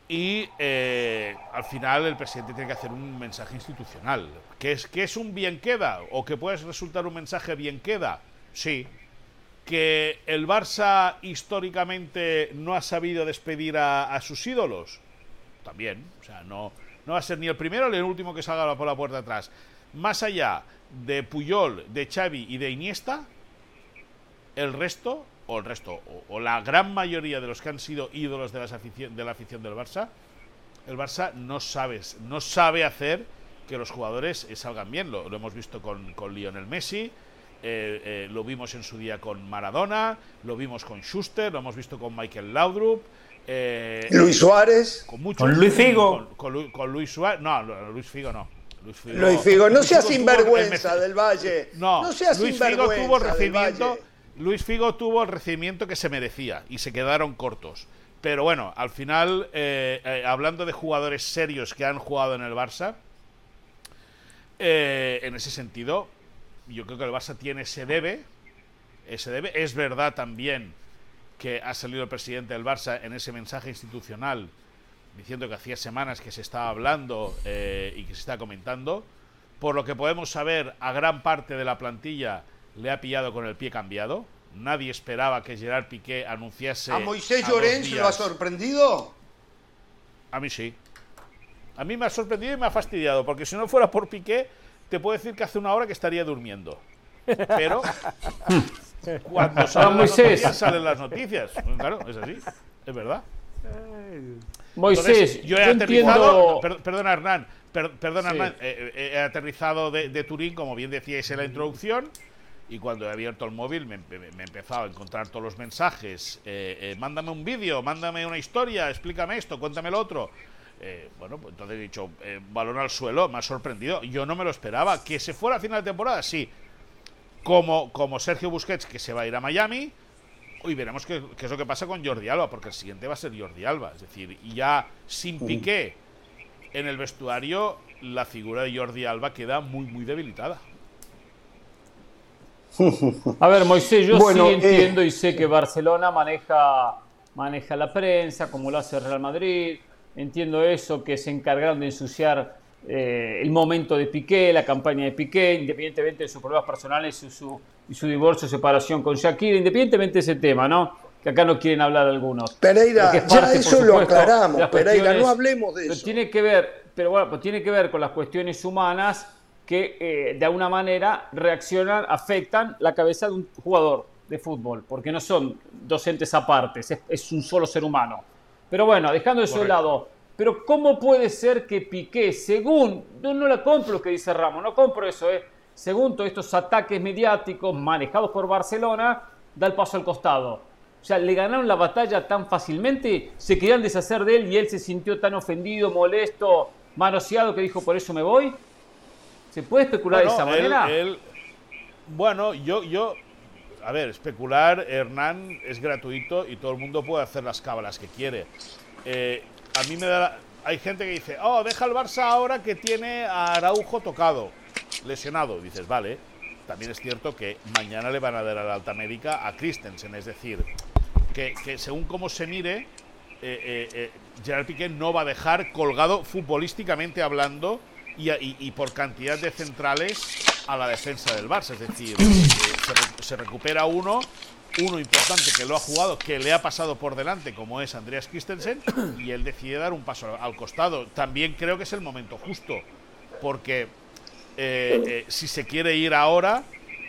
S11: Y eh, al final el presidente tiene que hacer un mensaje institucional. ¿Que es, que es un bien queda? ¿O que puede resultar un mensaje bien queda? Sí. ¿Que el Barça históricamente no ha sabido despedir a, sus ídolos? También. O sea, no, no va a ser ni el primero ni el último que salga por la puerta atrás. Más allá de Puyol, de Xavi y de Iniesta, el resto, o el resto, o, la gran mayoría de los que han sido ídolos de, la afición del Barça, el Barça no sabe, no sabe hacer que los jugadores eh, salgan bien. Lo, lo hemos visto con Lionel Messi, eh, eh, lo vimos en su día con Maradona, lo vimos con Schuster, lo hemos visto con Michael Laudrup. eh,
S1: Luis Suárez.
S11: con, muchos,
S3: Con Luis Figo.
S11: Con, con Lu- con Luis Suárez. No, Luis Figo no. Luis Figo,
S1: Luis Figo, no
S11: Luis
S1: seas
S11: Figo
S1: sinvergüenza del Valle.
S11: No,
S1: no seas
S11: Luis Figo tuvo el
S1: del
S11: recibimiento.
S1: Valle.
S11: Luis Figo tuvo el recibimiento que se merecía y se quedaron cortos. Pero bueno, al final, eh, eh, hablando de jugadores serios que han jugado en el Barça, eh, en ese sentido, yo creo que el Barça tiene ese debe. Ese debe. Es verdad también que ha salido el presidente del Barça en ese mensaje institucional diciendo que hacía semanas que se estaba hablando eh, y que se está comentando. Por lo que podemos saber, a gran parte de la plantilla le ha pillado con el pie cambiado. Nadie esperaba que Gerard Piqué anunciase.
S1: ¿A Moisés Llorens lo ha sorprendido?
S11: A mí sí. A mí me ha sorprendido y me ha fastidiado, porque si no fuera por Piqué, te puedo decir que hace una hora que estaría durmiendo. Pero cuando salen las noticias, salen las noticias. Claro, es así. Es verdad.
S2: Moisés,
S11: Entonces, yo he
S2: yo
S11: aterrizado,
S2: entiendo-
S11: perdona Hernán, per- perdona
S2: Sí.
S11: Hernán, eh, eh, he aterrizado de, de Turín, como bien decíais en la introducción, y cuando he abierto el móvil me, he empezado a encontrar todos los mensajes, eh, mándame un vídeo, mándame una historia, explícame esto, cuéntame lo otro. Eh, bueno, pues entonces he dicho, eh, balón al suelo, me ha sorprendido, yo no me lo esperaba, que se fuera a final de temporada, sí, como, como Sergio Busquets, que se va a ir a Miami, y veremos qué, qué es lo que pasa con Jordi Alba, porque el siguiente va a ser Jordi Alba. Es decir, y ya sin Piqué en el vestuario, la figura de Jordi Alba queda muy, muy debilitada.
S2: A ver, Moisés, yo
S1: Bueno,
S2: sí
S1: eh,
S2: entiendo y sé que Barcelona maneja, maneja la prensa, como lo hace Real Madrid. Entiendo eso, que se encargaron de ensuciar eh, el momento de Piqué, la campaña de Piqué, independientemente de sus problemas personales y su, y su divorcio, separación con Shakira, independientemente de ese tema, ¿no? Que acá no quieren hablar algunos.
S1: Pereira, ya eso lo aclaramos, Pereira, no hablemos de
S2: pero
S1: eso.
S2: Tiene que ver, pero bueno, pues tiene que ver con las cuestiones humanas que eh, de alguna manera reaccionan, afectan la cabeza de un jugador de fútbol, porque no son docentes aparte, es, es un solo ser humano. Pero bueno, dejando eso de lado, pero ¿cómo puede ser que Piqué, según, no, no la compro lo que dice Ramos, no compro eso, eh, según todos estos ataques mediáticos manejados por Barcelona, da el paso al costado? O sea, le ganaron la batalla tan fácilmente, se querían deshacer de él y él se sintió tan ofendido, molesto, manoseado que dijo, por eso me voy. ¿Se puede especular de esa
S11: él-
S2: manera?
S11: él- bueno, yo, yo, a ver, especular, Hernán, es gratuito y todo el mundo puede hacer las cábalas que quiere. Eh, a mí me da. Hay gente que dice, oh, deja el Barça ahora que tiene a Araujo tocado, lesionado. Dices, vale. También es cierto que mañana le van a dar a la alta médica a Christensen, es decir, que, según cómo se mire, eh, eh, Gerard Piqué no va a dejar colgado futbolísticamente hablando y, y- y por cantidad de centrales a la defensa del Barça. Es decir, se, re- se recupera uno, uno importante que lo ha jugado, que le ha pasado por delante, como es Andreas Christensen, y él decide dar un paso al costado. También creo que es el momento justo, porque eh, eh, si se quiere ir ahora,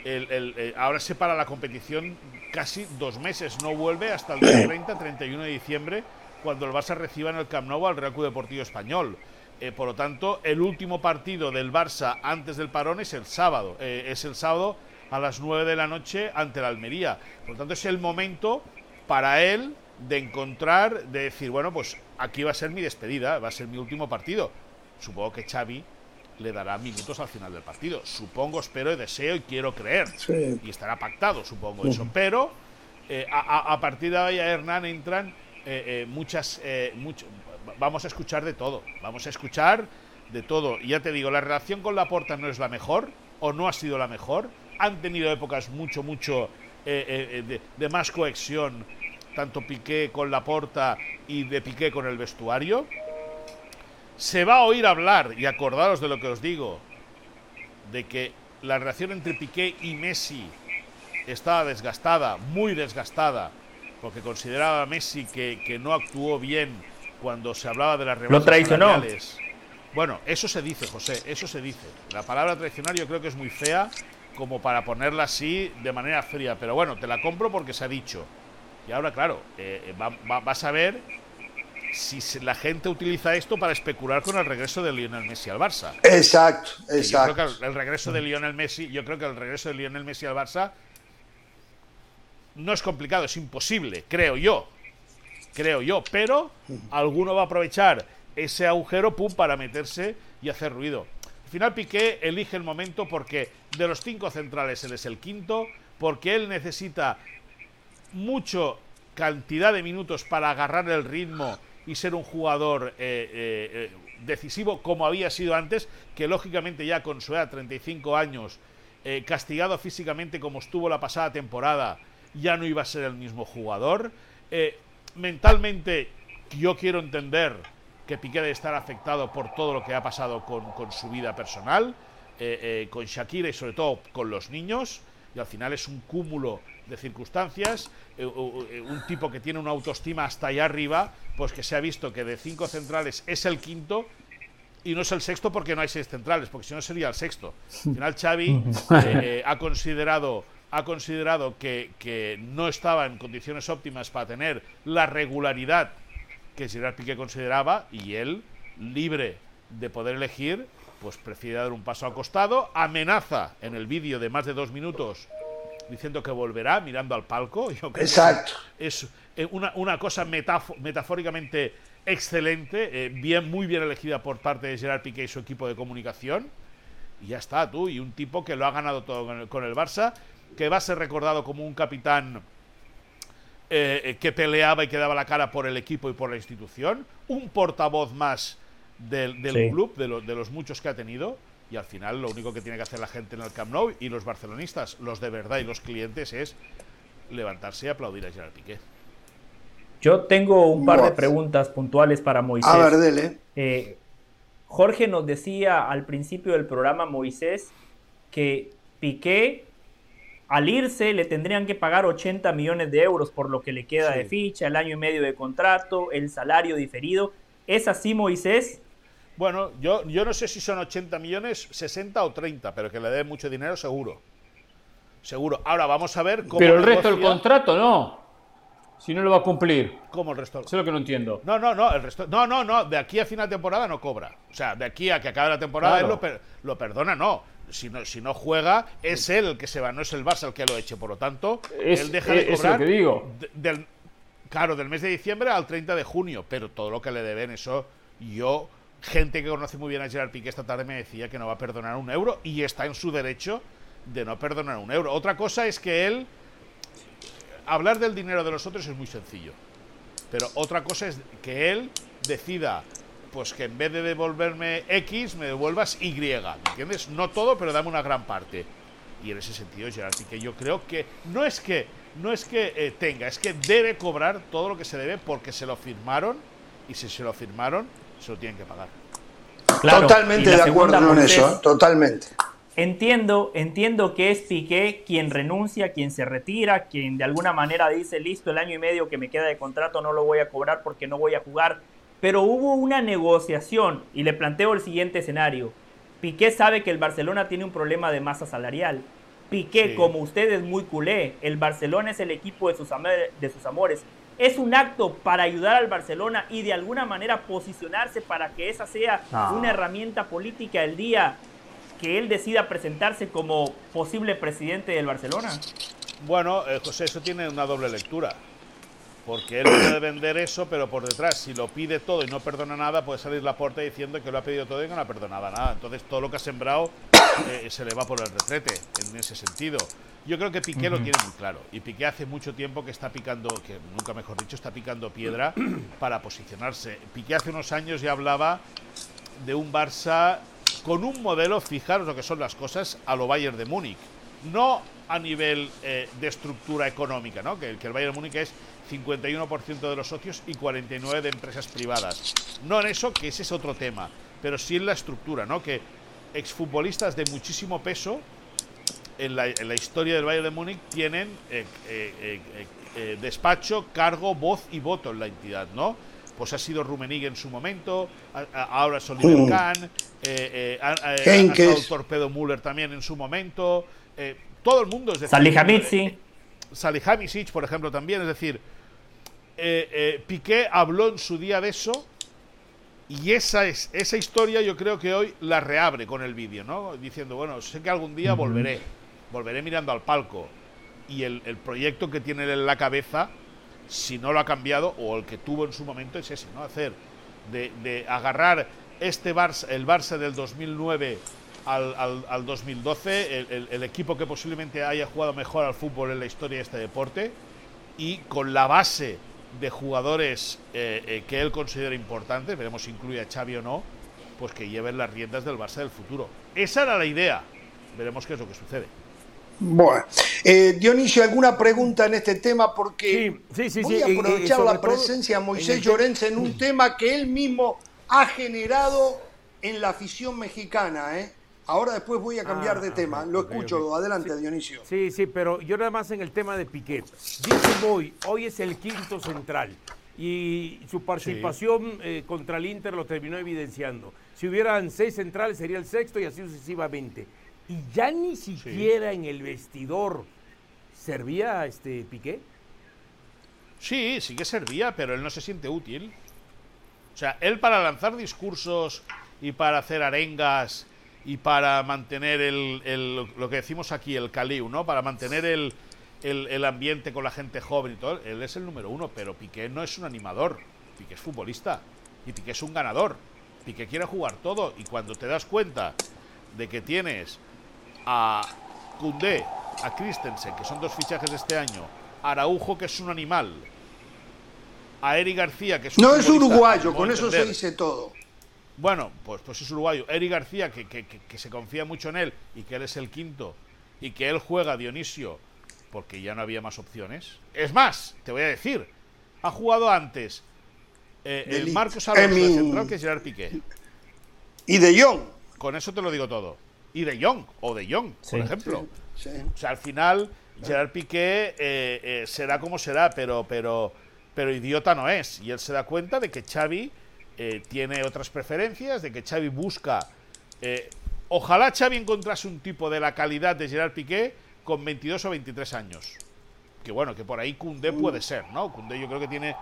S11: el- el- eh, ahora se para la competición casi dos meses, no vuelve hasta el día 30, 31 de diciembre, cuando el Barça reciba en el Camp Nou al Real Club Deportivo Español. Eh, por lo tanto, el último partido del Barça antes del parón es el sábado. Eh, es el sábado a las 9 de la noche ante la Almería. Por lo tanto, es el momento para él de encontrar, de decir, bueno, pues aquí va a ser mi despedida, va a ser mi último partido. Supongo que Xavi le dará minutos al final del partido. Supongo, espero y deseo y quiero creer.
S1: Sí.
S11: Y estará pactado, supongo eso. Pero eh, a, partir de ahí a Hernán entran eh, eh, muchas... mucho- vamos a escuchar de todo. Vamos a escuchar de todo. Y ya te digo, la relación con Laporta no es la mejor o no ha sido la mejor. Han tenido épocas mucho, mucho eh, eh, eh, de, más cohesión, tanto Piqué con Laporta y de Piqué con el vestuario. Se va a oír hablar, y acordaros de lo que os digo, de que la relación entre Piqué y Messi estaba desgastada, muy desgastada, porque consideraba Messi que, que no actuó bien cuando se hablaba de las rebajas
S3: traicionó.
S11: salariales. Bueno, eso se dice, José, eso se dice. La palabra traicionar yo creo que es muy fea como para ponerla así de manera fría, pero bueno, te la compro porque se ha dicho. Y ahora, claro, eh, va- va- vas a ver si la gente utiliza esto para especular con el regreso de Lionel Messi al Barça.
S1: Exacto,
S11: Yo
S1: exacto.
S11: creo que el, el regreso de Lionel Messi, yo creo que el regreso de Lionel Messi al Barça no es complicado, es imposible, creo yo. Creo yo, pero alguno va a aprovechar ese agujero pum para meterse y hacer ruido. final Piqué elige el momento porque de los cinco centrales él es el quinto, porque él necesita mucho cantidad de minutos para agarrar el ritmo y ser un jugador eh, eh, eh, decisivo como había sido antes, que lógicamente ya con su edad, 35 años, castigado físicamente como estuvo la pasada temporada, ya no iba a ser el mismo jugador. Mentalmente yo quiero entender que Piqué debe estar afectado por todo lo que ha pasado con, con su vida personal, con Shakira y sobre todo con los niños, y al final es un cúmulo de circunstancias, eh, eh, un tipo que tiene una autoestima hasta allá arriba, pues que se ha visto que de cinco centrales es el quinto y no es el sexto porque no hay seis centrales, porque si no sería el sexto. Al final Xavi eh, ha considerado ha considerado que, que, no estaba en condiciones óptimas para tener la regularidad que Gerard Piqué consideraba y él, libre de poder elegir, pues prefiere dar un paso al costado, amenaza en el vídeo de más de dos minutos diciendo que volverá mirando al palco.
S1: Exacto.
S11: es eh, una, cosa metafóricamente excelente, eh, bien, muy bien elegida por parte de Gerard Piqué y su equipo de comunicación. Y ya está, tú, y un tipo que lo ha ganado todo con el, Barça, que va a ser recordado como un capitán eh, que peleaba y que daba la cara por el equipo y por la institución, un portavoz más del, club, de, de los muchos que ha tenido y al final lo único que tiene que hacer la gente en el Camp Nou y los barcelonistas, los de verdad y los clientes es levantarse y aplaudir a Gerard Piqué.
S3: Yo tengo un par de preguntas puntuales para Moisés.
S1: A ver, dele.
S3: Eh, Jorge nos decía al principio del programa, Moisés, que Piqué al irse le tendrían que pagar 80 millones de euros por lo que le queda de ficha, el año y medio de contrato, el salario diferido. ¿Es así, Moisés?
S11: Bueno, yo, yo no sé si son 80 millones, 60 o 30, pero que le dé mucho dinero seguro. Seguro. Ahora vamos a ver cómo.
S2: Pero el resto del contrato no. Si no lo va a cumplir.
S11: ¿Cómo el resto?
S2: Eso es lo que no entiendo.
S11: No, no, no. El resto, no, no, no. De aquí a final de temporada no cobra. O sea, de aquí a que acabe la temporada él lo, perdona, no. Si, no. si no juega, es él el que se va, no es el Barça el que lo eche. Por lo tanto, él deja de cobrar.
S2: Es lo que digo.
S11: del, claro, del mes de diciembre al 30 de junio. Pero todo lo que le deben, eso yo gente que conoce muy bien a Gerard Piqué esta tarde me decía que no va a perdonar un euro y está en su derecho de no perdonar un euro. Otra cosa es que él hablar del dinero de los otros es muy sencillo. Pero otra cosa es que él decida pues que en vez de devolverme X me devuelvas Y, ¿me entiendes? No todo, pero dame una gran parte. Y en ese sentido, Gerard Piqué, yo creo que no es que no es que eh, tenga, es que debe cobrar todo lo que se debe porque se lo firmaron y si se lo firmaron se lo tienen que pagar.
S1: totalmente de acuerdo con eso, ¿eh? totalmente.
S3: Entiendo, entiendo que es Piqué quien renuncia, quien se retira, quien de alguna manera dice, listo, el año y medio que me queda de contrato no lo voy a cobrar porque no voy a jugar. Pero hubo una negociación y le planteo el siguiente escenario. Piqué sabe que el Barcelona tiene un problema de masa salarial. Piqué, como usted es muy culé, el Barcelona es el equipo de sus, de sus amores es un acto para ayudar al Barcelona y de alguna manera posicionarse para que esa sea una herramienta política el día que él decida presentarse como posible presidente del Barcelona?
S11: Bueno, eh, José, eso tiene una doble lectura. Porque él puede vender eso, pero por detrás, si lo pide todo y no perdona nada, puede salir la puerta diciendo que lo ha pedido todo y que no ha perdonado nada. Entonces, todo lo que ha sembrado eh, se le va por el retrete, en ese sentido. Yo creo que Piqué lo tiene muy claro. Y Piqué hace mucho tiempo que está picando, que nunca mejor dicho, está picando piedra para posicionarse. Piqué hace unos años ya hablaba de un Barça con un modelo, fijaros lo que son las cosas, a lo Bayern de Múnich. No a nivel eh, de estructura económica, ¿no? que, que el Bayern de Múnich es 51% de los socios y 49% de empresas privadas. No en eso, que ese es otro tema, pero sí en la estructura, ¿no? que exfutbolistas de muchísimo peso en la, historia del Bayern de Múnich tienen eh, eh, eh, despacho, cargo, voz y voto en la entidad, ¿no? Pues ha sido Rummenigge en su momento, ahora es Oliver mm. Kahn, ha, estado Torpedo Müller también en su momento, todo el mundo es decir,
S3: Salihamidzic.
S11: Salihamidzic, por ejemplo, también, es decir, Piqué habló en su día de eso y esa, es, esa historia yo creo que hoy la reabre con el vídeo, ¿no? Diciendo, bueno, sé que algún día volveré volveré mirando al palco y el, proyecto que tiene en la cabeza, si no lo ha cambiado, o el que tuvo en su momento, es ese, ¿no? Hacer, de, agarrar este Barça, el Barça del 2009 al, al- al 2012, el, el- el equipo que posiblemente haya jugado mejor al fútbol en la historia de este deporte y con la base de jugadores eh, eh, que él considera importantes, veremos si incluye a Xavi o no, pues que lleven las riendas del Barça del futuro. Esa era la idea. Veremos qué es lo que sucede.
S1: Bueno, eh, Dionisio, ¿alguna pregunta en este tema? Porque
S4: Sí, sí, sí,
S1: voy a
S4: y- y
S1: aprovechar la presencia de
S4: en
S1: Moisés
S4: el-
S1: Llorens en un tema que él mismo ha generado en la afición mexicana. ¿eh? Ahora después voy a cambiar
S4: Ah,
S1: de tema. Lo escucho, adelante, Dionisio.
S4: Sí, sí, pero yo nada más en el tema de Piqué. Dice Boy, hoy es el quinto central y su participación eh, contra el Inter lo terminó evidenciando. Si hubieran seis centrales sería el sexto y así sucesivamente. Y ya ni siquiera en el vestidor servía este Piqué.
S11: Sí, sí que servía, pero él no se siente útil. O sea, él para lanzar discursos y para hacer arengas y para mantener el, el- lo que decimos aquí, el caliu, ¿no? Para mantener el, el- el ambiente con la gente joven y todo, él es el número uno, pero Piqué no es un animador, Piqué es futbolista y Piqué es un ganador. Piqué quiere jugar todo y cuando te das cuenta de que tienes a Koundé, a Christensen, que son dos fichajes de este año, a Araujo, que es un animal, a Eric García, que es un
S1: No es uruguayo, con eso se dice todo.
S11: Bueno, pues, pues es uruguayo. Eric García, que, que- que- que se confía mucho en él y que él es el quinto y que él juega a Dionisio porque ya no había más opciones. Es más, te voy a decir, ha jugado antes eh, el. Marcos Alonso de central que Gerard Piqué.
S1: Y de Jong.
S11: Con eso te lo digo todo. Y de Jong, o de Jong,
S3: Sí.
S11: por ejemplo.
S1: Sí.
S11: O sea, al final, Gerard Piqué eh, eh, será como será, pero, pero, pero idiota no es. Y él se da cuenta de que Xavi eh, tiene otras preferencias, de que Xavi busca... eh, ojalá Xavi encontrase un tipo de la calidad de Gerard Piqué con 22 o 23 años. Que bueno, que por ahí Koundé puede ser, ¿no? Koundé yo creo que tiene...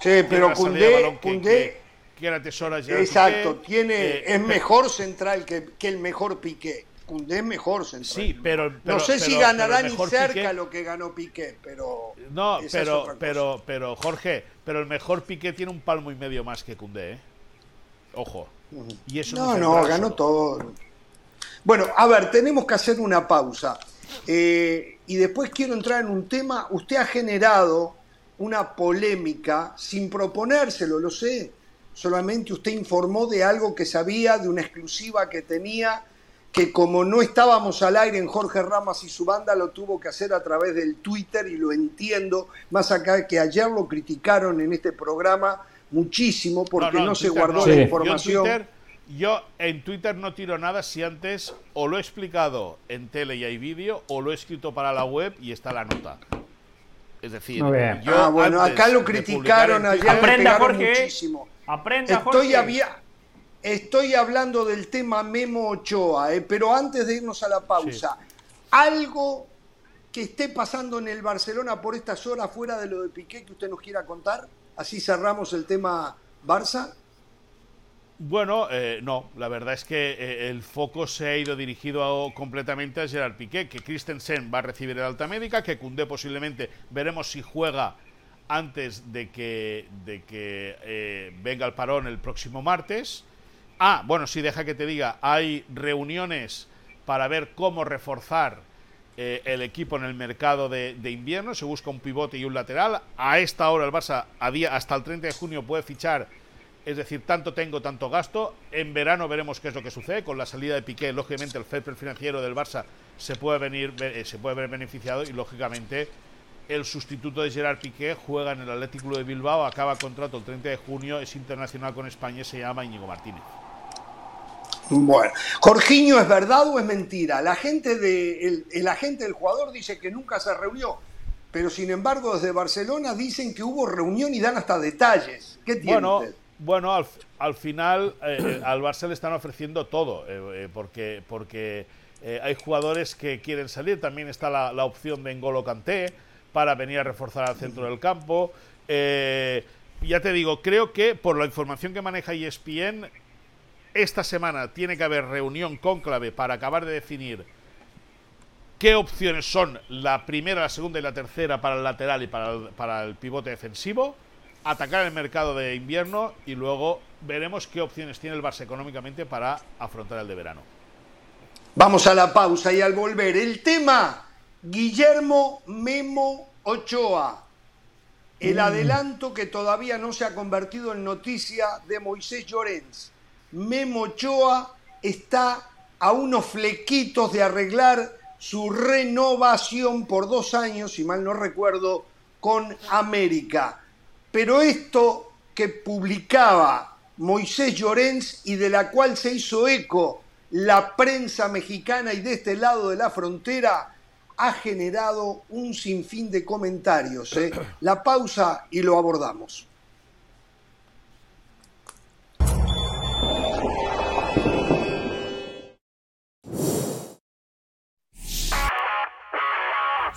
S1: Sí, pero Cundé,
S11: que- que, que la tesora Gerard
S1: exacto,
S11: Piqué.
S1: tiene,
S11: Eh,
S1: es mejor central que, que el mejor Piqué. Cundé es mejor central.
S11: Sí, pero, pero-
S1: no sé si ganará ni cerca
S11: Piqué-
S1: lo que ganó Piqué, pero.
S11: No, pero, pero, pero, Jorge, pero el mejor Piqué tiene un palmo y medio más que Cundé, ¿eh? Ojo. Y eso
S1: No, no, ganó todo. Bueno, a ver, tenemos que hacer una pausa. Eh, y después quiero entrar en un tema. Usted ha generado una polémica sin proponérselo, lo sé. Solamente usted informó de algo que sabía, de una exclusiva que tenía, que como no estábamos al aire en Jorge Ramas y su banda, lo tuvo que hacer a través del Twitter y lo entiendo. Más acá que ayer lo criticaron en este programa muchísimo porque no, se
S11: Twitter
S1: guardó
S11: no.
S1: la
S11: Yo en
S1: información.
S11: Twitter- Yo en Twitter no tiro nada si antes o lo he explicado en tele y hay vídeo o lo he escrito para la web y está la nota. Es decir, yo
S1: ah, bueno, acá lo criticaron ayer,
S3: Aprenda, Jorge.
S1: muchísimo.
S3: Aprenda,
S1: Estoy,
S3: Jorge.
S1: había- estoy hablando del tema Memo Ochoa, eh, pero antes de irnos a la pausa, ¿algo que esté pasando en el Barcelona por estas horas fuera de lo de Piqué que usted nos quiera contar? Así cerramos el tema Barça.
S11: Bueno, eh, no, la verdad es que eh, el foco se ha ido dirigido a- completamente a Gerard Piqué, que Christensen va a recibir el alta médica, que Koundé posiblemente veremos si juega antes de que, de que eh, venga el parón el próximo martes. Ah, bueno, sí, deja que te diga, hay reuniones para ver cómo reforzar eh, el equipo en el mercado de, invierno, se busca un pivote y un lateral. A esta hora el Barça, a día, hasta el 30 de junio, puede fichar es decir, tanto tengo, tanto gasto. En verano veremos qué es lo que sucede. Con la salida de Piqué, lógicamente, el play financiero del Barça se puede, venir, eh, se puede ver beneficiado y, lógicamente, el sustituto de Gerard Piqué juega en el Atlético de Bilbao, acaba contrato el 30 de junio, es internacional con España se llama Íñigo Martínez.
S1: Bueno, Jorginho, ¿es verdad o es mentira? La gente de, el, el agente del jugador dice que nunca se reunió, pero sin embargo desde Barcelona dicen que hubo reunión y dan hasta detalles. ¿Qué tiene
S11: Bueno,
S1: usted?
S11: bueno al, al final eh, eh, al Barça le están ofreciendo todo, eh, porque, porque eh, hay jugadores que quieren salir. También está la, la opción de N'Golo Kanté para venir a reforzar al centro del campo. Ya te digo, creo que por la información que maneja ESPN, esta semana tiene que haber reunión cónclave para acabar de definir qué opciones son la primera, la segunda y la tercera para el lateral y para el, para el pivote defensivo, atacar el mercado de invierno y luego veremos qué opciones tiene el Barça económicamente para afrontar el de verano.
S1: Vamos a la pausa y al volver, el tema Guillermo Memo Ochoa. El adelanto que todavía no se ha convertido en noticia de Moisés Llorens. Memo Ochoa está a unos flequitos de arreglar su renovación por dos años, si mal no recuerdo, con América. Pero esto que publicaba Moisés Llorens y de la cual se hizo eco la prensa mexicana y de este lado de la frontera ha generado un sinfín de comentarios. ¿eh? La pausa y lo abordamos.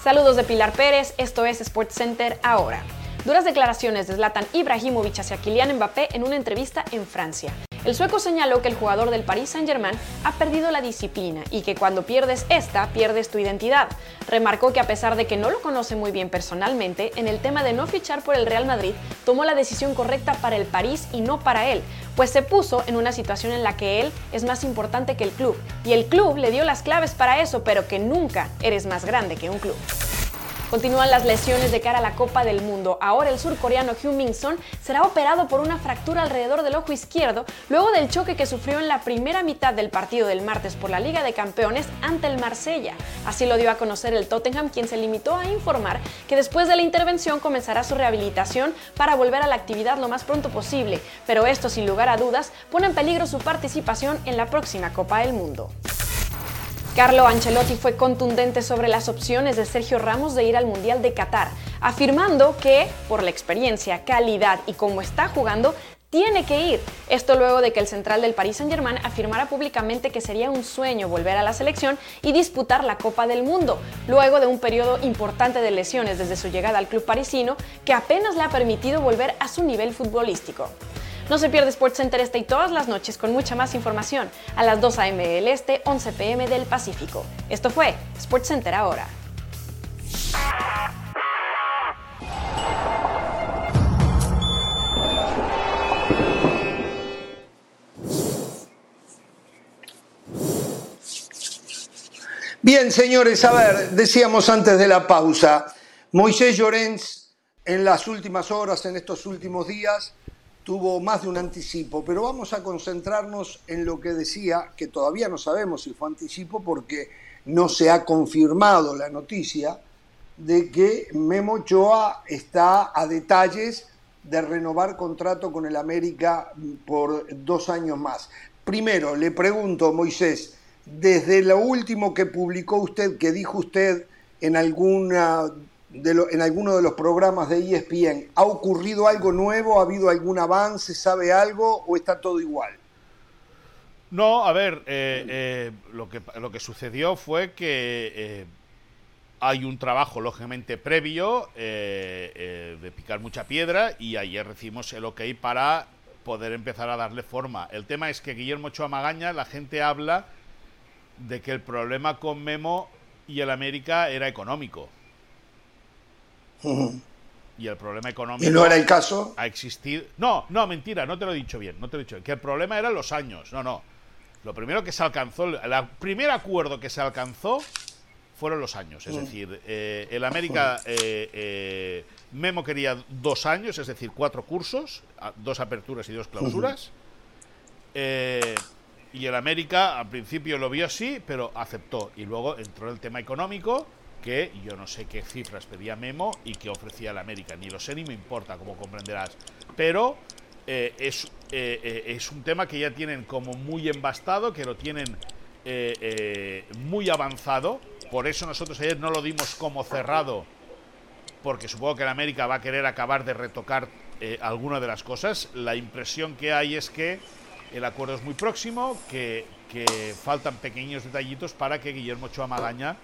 S10: Saludos de Pilar Pérez, esto es Sports Center ahora. Duras declaraciones de Zlatan Ibrahimovic hacia Kylian Mbappé en una entrevista en Francia. El sueco señaló que el jugador del Paris Saint-Germain ha perdido la disciplina y que cuando pierdes esta, pierdes tu identidad. Remarcó que a pesar de que no lo conoce muy bien personalmente, en el tema de no fichar por el Real Madrid, tomó la decisión correcta para el París y no para él, pues se puso en una situación en la que él es más importante que el club. Y el club le dio las claves para eso, pero que nunca eres más grande que un club. Continúan las lesiones de cara a la Copa del Mundo. Ahora el surcoreano Hyun Son será operado por una fractura alrededor del ojo izquierdo luego del choque que sufrió en la primera mitad del partido del martes por la Liga de Campeones ante el Marsella. Así lo dio a conocer el Tottenham, quien se limitó a informar que después de la intervención comenzará su rehabilitación para volver a la actividad lo más pronto posible, pero esto sin lugar a dudas pone en peligro su participación en la próxima Copa del Mundo. Carlo Ancelotti fue contundente sobre las opciones de Sergio Ramos de ir al Mundial de Qatar, afirmando que, por la experiencia, calidad y cómo está jugando, tiene que ir. Esto luego de que el central del Paris Saint-Germain afirmara públicamente que sería un sueño volver a la selección y disputar la Copa del Mundo, luego de un periodo importante de lesiones desde su llegada al club parisino que apenas le ha permitido volver a su nivel futbolístico. No se pierde SportsCenter este y todas las noches con mucha más información a las 2 a.m. del Este, 11 p.m. del Pacífico. Esto fue SportsCenter ahora.
S1: Bien, señores, a ver, decíamos antes de la pausa, Moisés Llorens en las últimas horas, en estos últimos días, tuvo más de un anticipo, pero vamos a concentrarnos en lo que decía, que todavía no sabemos si fue anticipo porque no se ha confirmado la noticia de que Memo Ochoa está a detalles de renovar contrato con el América por dos años más. Primero, le pregunto, Moisés, desde lo último que publicó usted, que dijo usted en alguna en alguno de los programas de ESPN, ¿ha ocurrido algo nuevo? ¿Ha habido algún avance? ¿Sabe algo? ¿O está todo igual?
S11: No, a ver, eh, eh, lo, que, lo que sucedió fue que eh, hay un trabajo, lógicamente, previo de picar mucha piedra y ayer recibimos el ok para poder empezar a darle forma. El tema es que Guillermo Ochoa Magaña, la gente habla de que el problema con Memo y el América era económico. Y el problema económico.
S1: ¿Y no era el caso?
S11: Ha existido. No, no, mentira, no te lo he dicho bien. No te lo he dicho. Que el problema eran los años. No, no. Lo primero que se alcanzó, el primer acuerdo que se alcanzó fueron los años. Es decir, eh, el América eh, eh, Memo quería dos años, es decir, cuatro cursos, dos aperturas y dos clausuras. y el América al principio lo vio así, pero aceptó. Y luego entró el tema económico que yo no sé qué cifras pedía Memo y qué ofrecía la América. Ni lo sé ni me importa, como comprenderás. Pero eh, es, eh, eh, es un tema que ya tienen como muy embastado, que lo tienen muy avanzado. Por eso nosotros ayer no lo dimos como cerrado, porque supongo que la América va a querer acabar de retocar alguna de las cosas. La impresión que hay es que el acuerdo es muy próximo, que, que faltan pequeños detallitos para que Guillermo Choa Magaña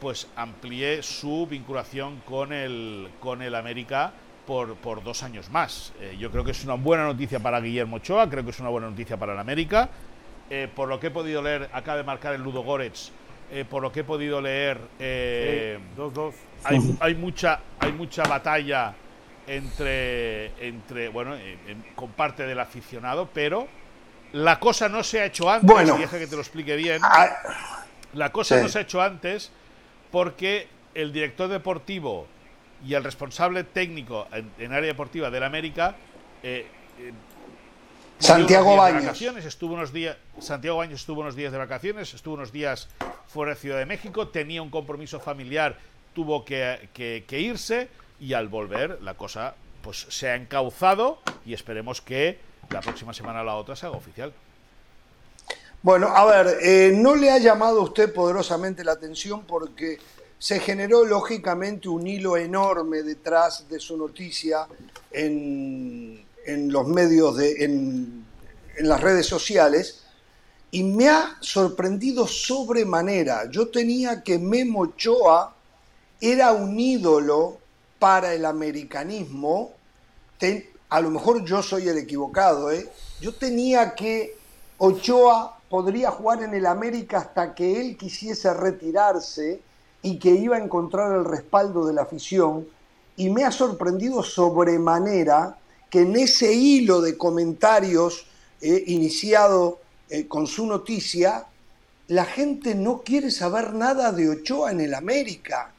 S11: pues amplíe su vinculación con el, con el América por, por dos años más. Eh, yo creo que es una buena noticia para Guillermo Ochoa, creo que es una buena noticia para el América. Eh, por lo que he podido leer, acaba de marcar el Ludo Goretz, eh, por lo que he podido leer,
S4: dos, dos.
S11: Hay, hay, mucha, hay mucha batalla entre, entre bueno, con parte del aficionado, pero La cosa no se ha hecho antes,
S1: Bueno.
S11: y deja que te lo explique bien.
S1: Ah,
S11: La cosa
S1: Sí.
S11: no se ha hecho antes porque el director deportivo y el responsable técnico en, en área deportiva del América eh, eh,
S1: Santiago Baños.
S11: estuvo unos días Santiago Baños estuvo unos días de vacaciones, estuvo unos días fuera de Ciudad de México, tenía un compromiso familiar, tuvo que, que- que irse y al volver la cosa pues se ha encauzado y esperemos que la próxima semana o la otra se haga oficial.
S1: Bueno, a ver, eh, no le ha llamado a usted poderosamente la atención porque se generó lógicamente un hilo enorme detrás de su noticia en, en los medios, de, en, en las redes sociales, y me ha sorprendido sobremanera. Yo tenía que Memo Ochoa era un ídolo para el americanismo. A lo mejor yo soy el equivocado, ¿eh? Yo tenía que Ochoa podría jugar en el América hasta que él quisiese retirarse y que iba a encontrar el respaldo de la afición. Y me ha sorprendido sobremanera que en ese hilo de comentarios eh, iniciado eh, con su noticia, la gente no quiere saber nada de Ochoa en el América.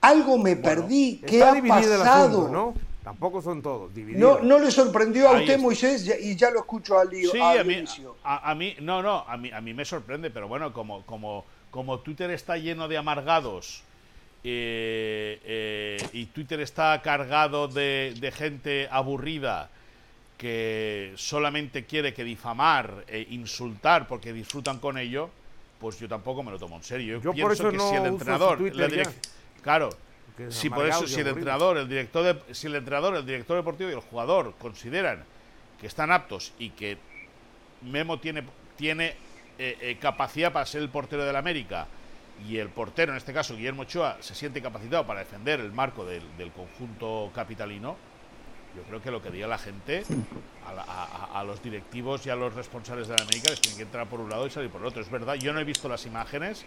S1: Algo me perdí. ¿Qué ha pasado?
S4: asunto, ¿no? Tampoco son todos divididos.
S1: No, no le sorprendió a
S11: Ahí
S1: usted,
S11: está.
S1: Moisés, y ya lo escucho al lío.
S11: Sí,
S1: a
S11: a mí, a, a mí, no, no, a mí, a mí me sorprende, pero bueno, como, como, como Twitter está lleno de amargados eh, eh, y Twitter está cargado de, de gente aburrida que solamente quiere que difamar e insultar porque disfrutan con ello, pues yo tampoco me lo tomo en serio. Yo,
S4: Yo por
S11: pienso
S4: eso
S11: que
S4: no
S11: si el entrenador, la claro,
S4: Porque es
S11: si por eso si el entrenador, el director, de- si el entrenador, el director deportivo y el jugador consideran que están aptos y que Memo tiene, tiene eh, eh, capacidad para ser el portero del América y el portero, en este caso Guillermo Ochoa, se siente capacitado para defender el marco del, del conjunto capitalino, yo creo que lo que diga la gente a, la- a- a- a los directivos y a los responsables de la América les tiene que entrar por un lado y salir por el otro. Es verdad, yo no he visto las imágenes.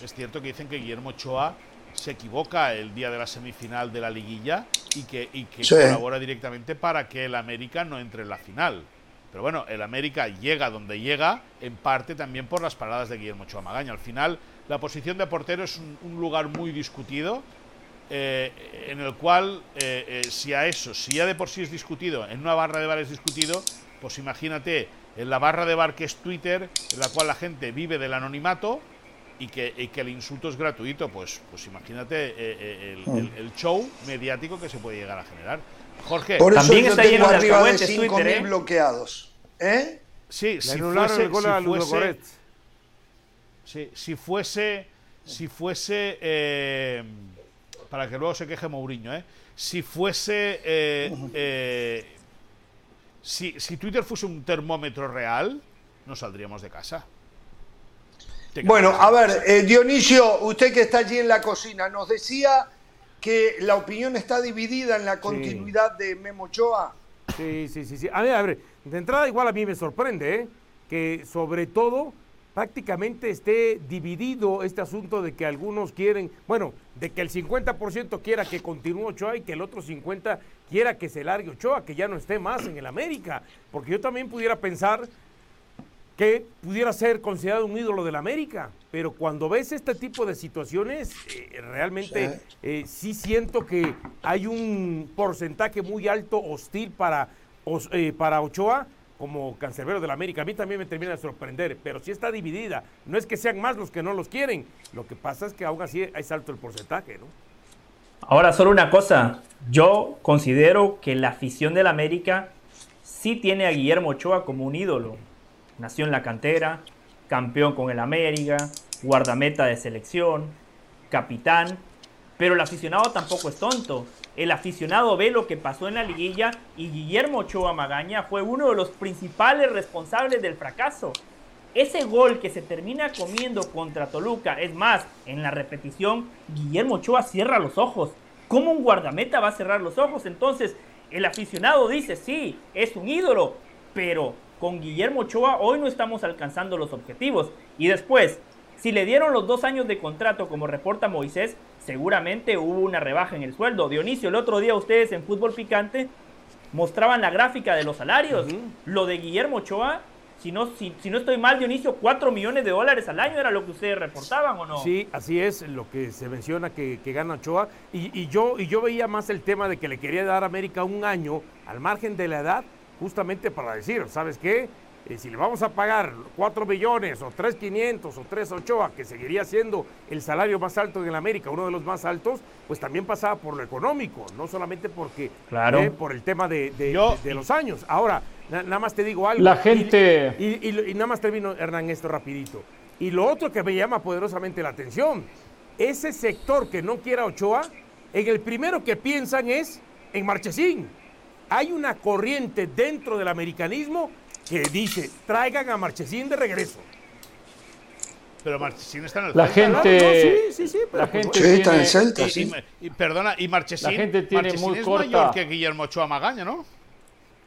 S11: Es cierto que dicen que Guillermo Ochoa se equivoca el día de la semifinal de la liguilla y que, y que
S1: Sí.
S11: colabora directamente para que el América no entre en la final. Pero bueno, el América llega donde llega, en parte también por las paradas de Guillermo Ochoa Magaña. Al final, la posición de portero es un, un lugar muy discutido, eh, en el cual, eh, eh, si a eso, si ya de por sí es discutido, en una barra de bar es discutido, pues imagínate en la barra de bar que es Twitter, en la cual la gente vive del anonimato y que, y que el insulto es gratuito, pues, pues imagínate eh, eh, el, el- el show mediático que se puede llegar a generar. Jorge,
S1: Por eso
S3: También
S1: yo
S3: está lleno de
S1: arriba de
S3: alcahuetes
S1: 5.000
S3: Twitter, ¿eh?
S1: bloqueados. ¿Eh?
S11: sí,
S4: Le
S11: si fuese,
S4: el gol
S11: si
S4: a
S11: fuese-. Sí, si fuese, si fuese, eh, para que luego se queje Mourinho, ¿eh? Si fuese, eh, eh, si, si Twitter fuese un termómetro real, no saldríamos de casa.
S1: Bueno, a ver, eh, Dionisio, usted que está allí en la cocina, nos decía que la opinión está dividida en la continuidad de Memo Ochoa.
S4: Sí, sí, sí, sí. A ver, a ver, de entrada igual a mí me sorprende, ¿eh? Que sobre todo prácticamente esté dividido este asunto de que algunos quieren, bueno, de que el 50% quiera que continúe Ochoa y que el otro 50% quiera que se largue Ochoa, que ya no esté más en el América. Porque yo también pudiera pensar que pudiera ser considerado un ídolo del América, pero cuando ves este tipo de situaciones, eh, realmente eh, sí siento que hay un porcentaje muy alto hostil para, Os- eh, para Ochoa como cancerbero del América. A mí también me termina de sorprender, pero sí está dividida. No es que sean más los que no los quieren, lo que pasa es que aún así es alto el porcentaje, ¿no?
S3: Ahora, solo una cosa. Yo considero que la afición del América sí tiene a Guillermo Ochoa como un ídolo. Nació en la cantera, campeón con el América, guardameta de selección, capitán. Pero el aficionado tampoco es tonto. El aficionado ve lo que pasó en la liguilla y Guillermo Ochoa Magaña fue uno de los principales responsables del fracaso. Ese gol que se termina comiendo contra Toluca, es más, en la repetición, Guillermo Ochoa cierra los ojos. ¿Cómo un guardameta va a cerrar los ojos? Entonces, el aficionado dice, sí, es un ídolo, pero con Guillermo Ochoa hoy no estamos alcanzando los objetivos. Y después, si le dieron los dos años de contrato, como reporta Moisés, seguramente hubo una rebaja en el sueldo. Dionisio, el otro día ustedes en Fútbol Picante mostraban la gráfica de los salarios. Lo de Guillermo Ochoa Si no, si, si no estoy mal, Dionisio, 4 millones de dólares al año era lo que ustedes reportaban o no.
S4: Sí, así es lo que se menciona que, que gana Ochoa. Y, y yo, y yo veía más el tema de que le quería dar a América un año al margen de la edad, justamente para decir, ¿sabes qué? Eh, si le vamos a pagar 4 millones o 3,500 o 3 Ochoa, que seguiría siendo el salario más alto en el América, uno de los más altos, pues también pasaba por lo económico, no solamente porque
S3: Claro.
S4: eh, por el tema de, de-
S11: Yo-
S4: de los años. Ahora, na- nada más te digo algo.
S2: La
S4: y-
S2: gente-
S4: y, y- y nada más termino, Hernán, esto rapidito. Y lo otro que me llama poderosamente la atención, ese sector que no quiera Ochoa, en el primero que piensan es en Marchesín. Hay una corriente dentro del americanismo que dice, traigan a Marchesín de regreso.
S11: Pero Marchesín está en el
S2: La
S11: Celta,
S2: gente,
S4: no, sí, sí, sí, pero
S2: la
S4: pues
S2: gente
S1: Sí, está en el Celta,
S11: Y,
S1: sí.
S11: y- y- perdona, y Marchesín,
S2: La gente tiene
S11: Marchesín
S2: muy
S11: es
S2: corta-
S11: mayor que Guillermo Ochoa Magaña, ¿no?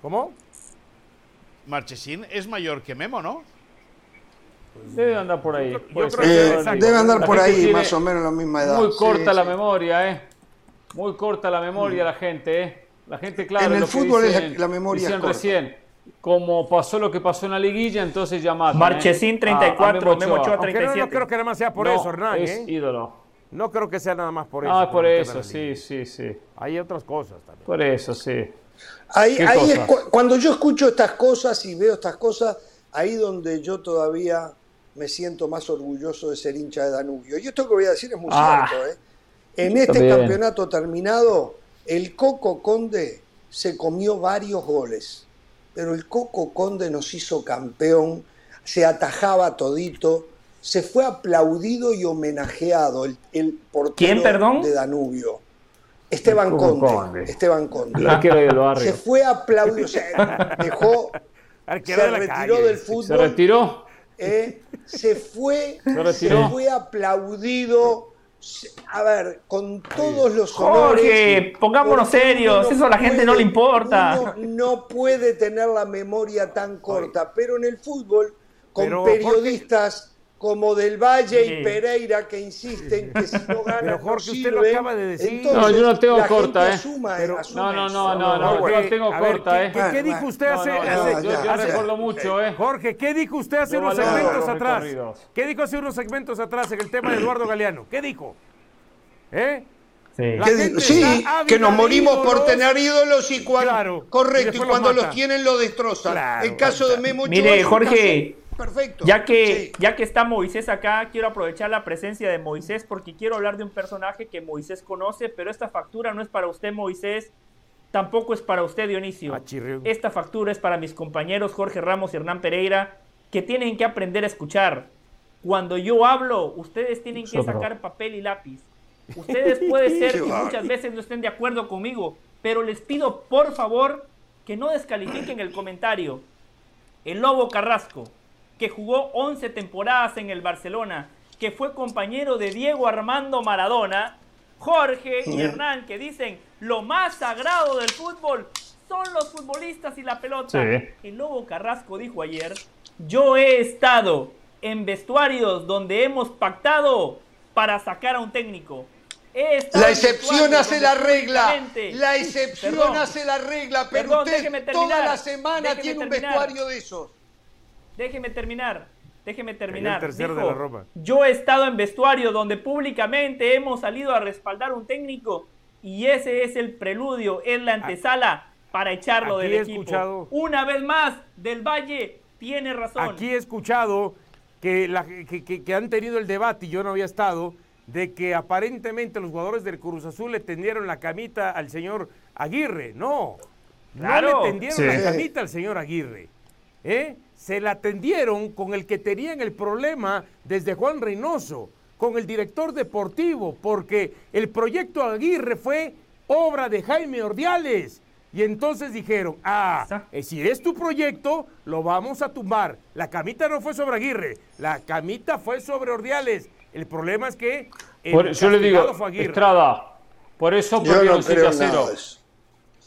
S4: ¿Cómo?
S11: Marchesín es mayor que Memo, ¿no?
S2: Debe andar por ahí.
S1: Eh,
S4: exacto.
S1: debe andar por ahí, más o menos la misma edad.
S2: Muy
S1: Sí,
S2: corta la
S1: sí.
S2: memoria, ¿eh? Muy corta la memoria la gente, ¿eh? La gente, claro.
S1: En el
S2: lo que
S1: fútbol es la-
S2: dicen-
S1: la memoria
S2: decían
S1: corta.
S2: recién, como pasó lo que pasó en la liguilla, entonces ya matan, ¿eh?
S3: Marchesín,
S2: A- a
S3: 34, Memo Ochoa,
S4: Aunque no, no
S3: 37.
S4: creo que nada más sea por
S2: No,
S4: eso, Hernán.
S2: es
S4: ¿eh?
S2: ídolo.
S4: No creo que sea nada más por eso.
S2: Ah, por eso, sí, sí, sí.
S4: Hay otras cosas también.
S2: Por eso, sí.
S1: Ahí,
S2: ¿Qué
S1: ahí es cu- cuando yo escucho estas cosas y veo estas cosas, ahí donde yo todavía me siento más orgulloso de ser hincha de Danubio. Y esto que voy a decir es muy
S2: Ah,
S1: cierto. ¿eh? En este
S2: también.
S1: campeonato terminado, el Coco Conde se comió varios goles, pero el Coco Conde nos hizo campeón, se atajaba todito, se fue aplaudido y homenajeado el, el portero
S3: ¿Quién, perdón?
S1: de Danubio. Esteban Conde,
S2: Conde.
S1: Esteban Conde.
S2: El arquero del
S1: Se fue aplaudido, o sea, dejó,
S4: Arquero
S1: se
S4: de la
S1: retiró
S4: calle.
S1: del fútbol.
S2: ¿Se retiró?
S1: eh, se fue,
S2: Se
S1: se,
S2: retiró.
S1: fue aplaudido. A ver, con todos los honores.
S3: Jorge, pongámonos serios, eso a la gente no le importa.
S1: no puede tener la memoria tan corta, pero en el fútbol, con
S4: Pero,
S1: periodistas como Del Valle
S3: Sí.
S1: y Pereira que insisten que si no ganan
S4: Pero,
S1: no
S4: Jorge, usted lo acaba de decir.
S1: entonces
S2: No, yo no tengo
S1: la
S2: corta,
S1: gente
S2: ¿eh?
S1: asuma-
S4: Pero-
S1: asume
S2: No, no, no, no, no, yo la tengo
S4: ver,
S2: corta,
S4: ¿qué,
S2: ¿eh?
S4: qué- qué dijo usted
S2: No,
S4: hace,
S2: no, yo,
S4: hace-
S2: yo- yo
S1: ya,
S2: recuerdo mucho, ¿eh?
S4: Jorge, ¿qué dijo usted hace unos segmentos
S2: los
S4: atrás? ¿Qué dijo hace unos segmentos atrás en el tema de Eduardo Galeano? ¿Qué dijo? ¿Eh?
S3: Sí.
S1: Que sí, que nos morimos por tener ídolos y cuando,
S4: Claro,
S1: correcto, y,
S4: los
S1: cuando los tienen lo destrozan.
S4: Claro,
S1: el caso de Memo
S3: Mire, Jorge,
S1: caso perfecto.
S3: Ya que,
S1: Sí.
S3: ya que está Moisés acá, quiero aprovechar la presencia de Moisés porque quiero hablar de un personaje que Moisés conoce, pero esta factura no es para usted, Moisés, tampoco es para usted, Dionisio.
S4: Ah.
S3: Esta factura es para mis compañeros Jorge Ramos y Hernán Pereira, que tienen que aprender a escuchar. Cuando yo hablo, ustedes tienen que sacar papel y lápiz. Ustedes puede ser que muchas veces no estén de acuerdo conmigo, pero les pido por favor que no descalifiquen el comentario. El Lobo Carrasco, que jugó 11 temporadas en el Barcelona, que fue compañero de Diego Armando Maradona, Jorge y Hernán, que dicen lo más sagrado del fútbol son los futbolistas y la pelota.
S2: Sí.
S3: El Lobo Carrasco dijo ayer, yo he estado en vestuarios donde hemos pactado para sacar a un técnico.
S1: La excepción hace la regla. La excepción
S3: Perdón.
S1: hace la regla. Pero
S3: Perdón,
S1: usted toda la semana tiene un vestuario de esos.
S3: Déjeme terminar. Déjeme terminar.
S4: tercero de
S3: Dijo,
S4: la Roma.
S3: Yo he estado en vestuario donde públicamente hemos salido a respaldar a un técnico y ese es el preludio, es la antesala para echarlo
S4: Aquí
S3: del
S4: he
S3: equipo.
S4: escuchado-
S3: Una vez más, Del Valle tiene razón.
S4: Aquí he escuchado que, la- que- que- que han tenido el debate, y yo no había estado, de que aparentemente los jugadores del Cruz Azul le tendieron la camita al señor Aguirre. No,
S3: Claro.
S4: no le tendieron
S2: Sí.
S4: la camita al señor Aguirre. ¿eh? Se la tendieron con el que tenían el problema desde Juan Reynoso, con el director deportivo, porque el proyecto Aguirre fue obra de Jaime Ordiales. Y entonces dijeron, ah, eh, si es tu proyecto, lo vamos a tumbar. La camita no fue sobre Aguirre, la camita fue sobre Ordiales. El problema es que el
S2: Por- yo le digo,
S4: castigado fue Aguirre.
S2: Estrada, por eso
S1: Yo no
S2: 7
S1: creo nada
S2: 0.
S1: de eso.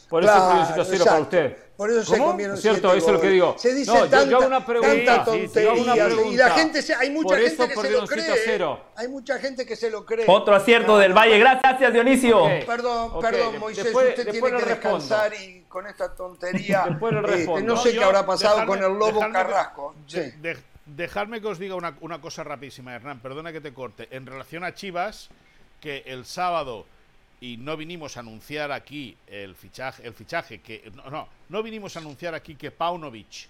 S2: Por eso
S1: Claro,
S2: perdieron 7 a 0 para usted.
S1: Por eso se
S2: ¿Cómo?
S1: comieron
S2: Cierto,
S1: siete
S2: eso es lo que digo.
S1: Se dice
S2: No, yo- yo
S1: tanta,
S2: hago una pregunta.
S1: tanta
S2: Sí, sí, sí, yo hago una
S1: tontería. y la gente, se, hay mucha
S2: Por
S1: gente que se lo cree.
S2: 7 a 0.
S1: ¿eh? Hay mucha gente que se lo cree.
S3: Otro acierto del Valle. Gracias, Dionisio.
S1: Perdón, perdón, Moisés,
S2: después-
S1: usted
S2: después
S1: tiene que descansar y con esta tontería.
S2: Después
S1: este,
S2: respondo.
S1: no sé
S11: yo-
S1: qué habrá pasado con el lobo Carrasco.
S11: de-
S1: Sí.
S11: de- dejadme que os diga una, una cosa rapidísima, Hernán. Perdona que te corte. En relación a Chivas, que el sábado y no vinimos a anunciar aquí el fichaje, el fichaje que no, no, no vinimos a anunciar aquí que Paunovic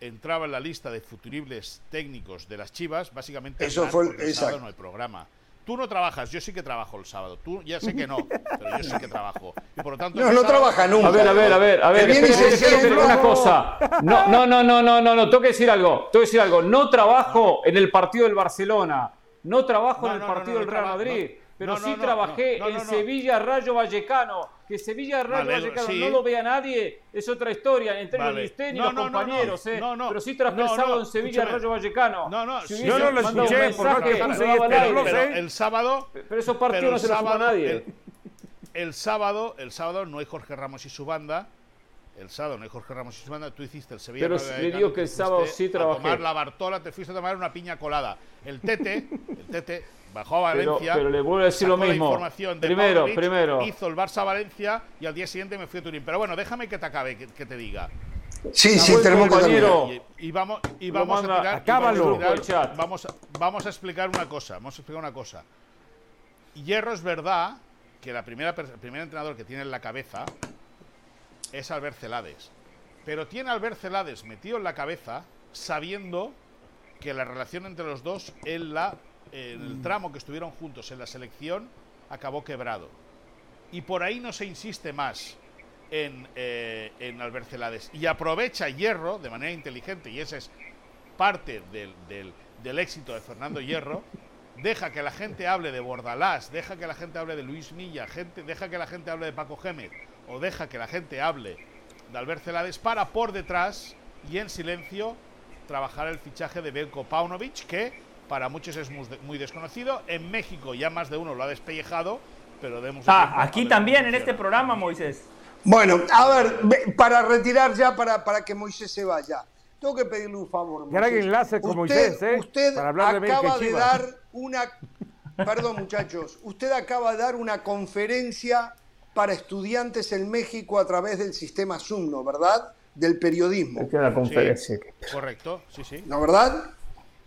S11: entraba en la lista de futuribles técnicos de las Chivas, básicamente
S1: Eso fue el-
S11: sábado no hay programa. Tú no trabajas, yo sí que trabajo el sábado. Tú ya sé que no, pero yo sí que trabajo. Y por lo tanto,
S1: No, no
S11: sábado-
S1: trabaja nunca.
S2: A ver, a ver, a ver, a ver. Espere, espere, espere,
S1: sienta.
S2: una cosa. No, no, no, no, no, no, no. Tengo que decir algo. Tengo que decir algo. No trabajo en el partido del Barcelona. No trabajo
S11: No,
S2: en el
S11: no, no,
S2: partido
S11: no,
S2: del
S11: no
S2: Real Madrid. Pero
S11: no,
S2: sí
S11: no,
S2: trabajé
S11: no,
S2: en. Sevilla Rayo Vallecano. Que Sevilla Rayo
S11: Vale,
S2: Vallecano
S11: sí.
S2: no lo vea nadie. Es otra historia. Entre
S11: Vale.
S2: los
S11: No, no, no,
S2: compañeros, eh. Pero sí trabajé
S11: No,
S2: el sábado
S11: no,
S2: en Sevilla
S11: escúchame.
S2: Rayo Vallecano.
S11: No, no,
S2: Si
S11: yo no lo
S4: escuché, por que puse y.
S11: Pero el sábado
S2: Pero esos partidos
S11: pero
S2: no se los
S11: sábado-
S2: nadie.
S11: El, el sábado, el sábado no hay Jorge Ramos y su banda. El sábado no hay Jorge Ramos y. Tú hiciste el Sevilla.
S2: Pero le digo que el sábado sí trabajé.
S11: A tomar la Bartola, te fuiste a tomar una piña colada. El Tete, el Tete bajó a
S2: Pero-
S11: Valencia.
S2: pero le vuelvo a decir lo mismo.
S11: información de
S2: Primero, primero.
S11: Hizo el Barça Valencia y al día siguiente me fui a Turín. Pero bueno, déjame que te acabe, que, que te diga.
S1: Sí, sí, tenemos que
S2: compañero.
S1: terminar.
S11: Y, y vamos, y vamos
S2: manda-
S11: a tirar, y
S4: acábalo.
S11: vamos a tirar-. Vamos, a- vamos a explicar una cosa. Vamos a explicar una cosa. Hierro es verdad que la primera, el primer entrenador que tiene en la cabeza es Albert Celades. Pero tiene Albert Celades metido en la cabeza sabiendo que la relación entre los dos en, la, el tramo que estuvieron juntos en la selección acabó quebrado. Y por ahí no se insiste más en, eh, en Albert Celades. Y aprovecha Hierro de manera inteligente, y ese es parte del, del- del éxito de Fernando Hierro. Deja que la gente hable de Bordalás, deja que la gente hable de Luis Milla, gente, deja que la gente hable de Paco Gémez, o deja que la gente hable de Albert Celades para por detrás y en silencio trabajar el fichaje de Belko Paunovic, que para muchos es muy, desconocido. En México ya más de uno lo ha despellejado, pero demos
S3: Ah, aquí también en este programa, Moisés.
S1: Bueno, a ver, ve- para retirar ya, para, para que Moisés se vaya. Tengo que pedirle un favor. Moisés.
S4: enlace con
S1: usted,
S4: Moisés, ¿eh?
S1: Usted
S4: Para hablar de
S1: acaba de dar una. Perdón, muchachos. Usted acaba de dar una conferencia para estudiantes en México a través del sistema Zoom. ¿Verdad? Del periodismo.
S2: la conferencia.
S11: Correcto, sí, sí.
S1: ¿No, verdad?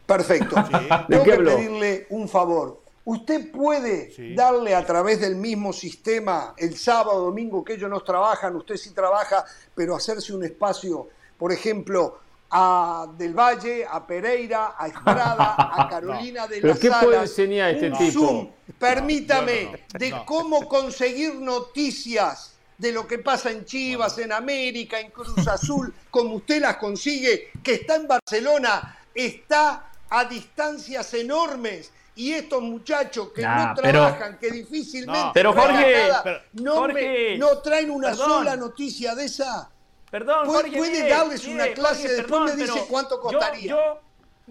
S1: Perfecto.
S2: ¿De
S1: Tengo que pedirle un favor. ¿Usted puede
S11: Sí.
S1: darle a través del mismo sistema el sábado, domingo que ellos no trabajan, usted sí trabaja, pero hacerse un espacio, por ejemplo, a Del Valle, a Pereira, a Estrada, a Carolina de
S2: ¿Pero
S1: las
S2: qué puede enseñar este
S1: un
S2: tipo?
S1: Zoom, permítame,
S11: No, no, no,
S1: de
S11: no.
S1: cómo conseguir noticias de lo que pasa en Chivas, en América, en Cruz Azul, como usted las consigue, que está en Barcelona, está a distancias enormes. Y estos muchachos que
S3: Nah,
S1: no
S3: pero-
S1: trabajan, que difícilmente
S11: No,
S3: pero
S1: traen
S3: Jorge,
S1: nada,
S11: pero-
S1: no,
S3: Jorge,
S1: me- no traen una
S3: perdón.
S1: sola noticia de esa.
S3: Perdón,
S1: ¿Puede-
S3: Jorge,
S1: puede
S3: mire,
S1: darles
S3: mire,
S1: una clase?
S3: Jorge,
S1: Después me dice cuánto
S3: yo-
S1: costaría.
S3: Yo,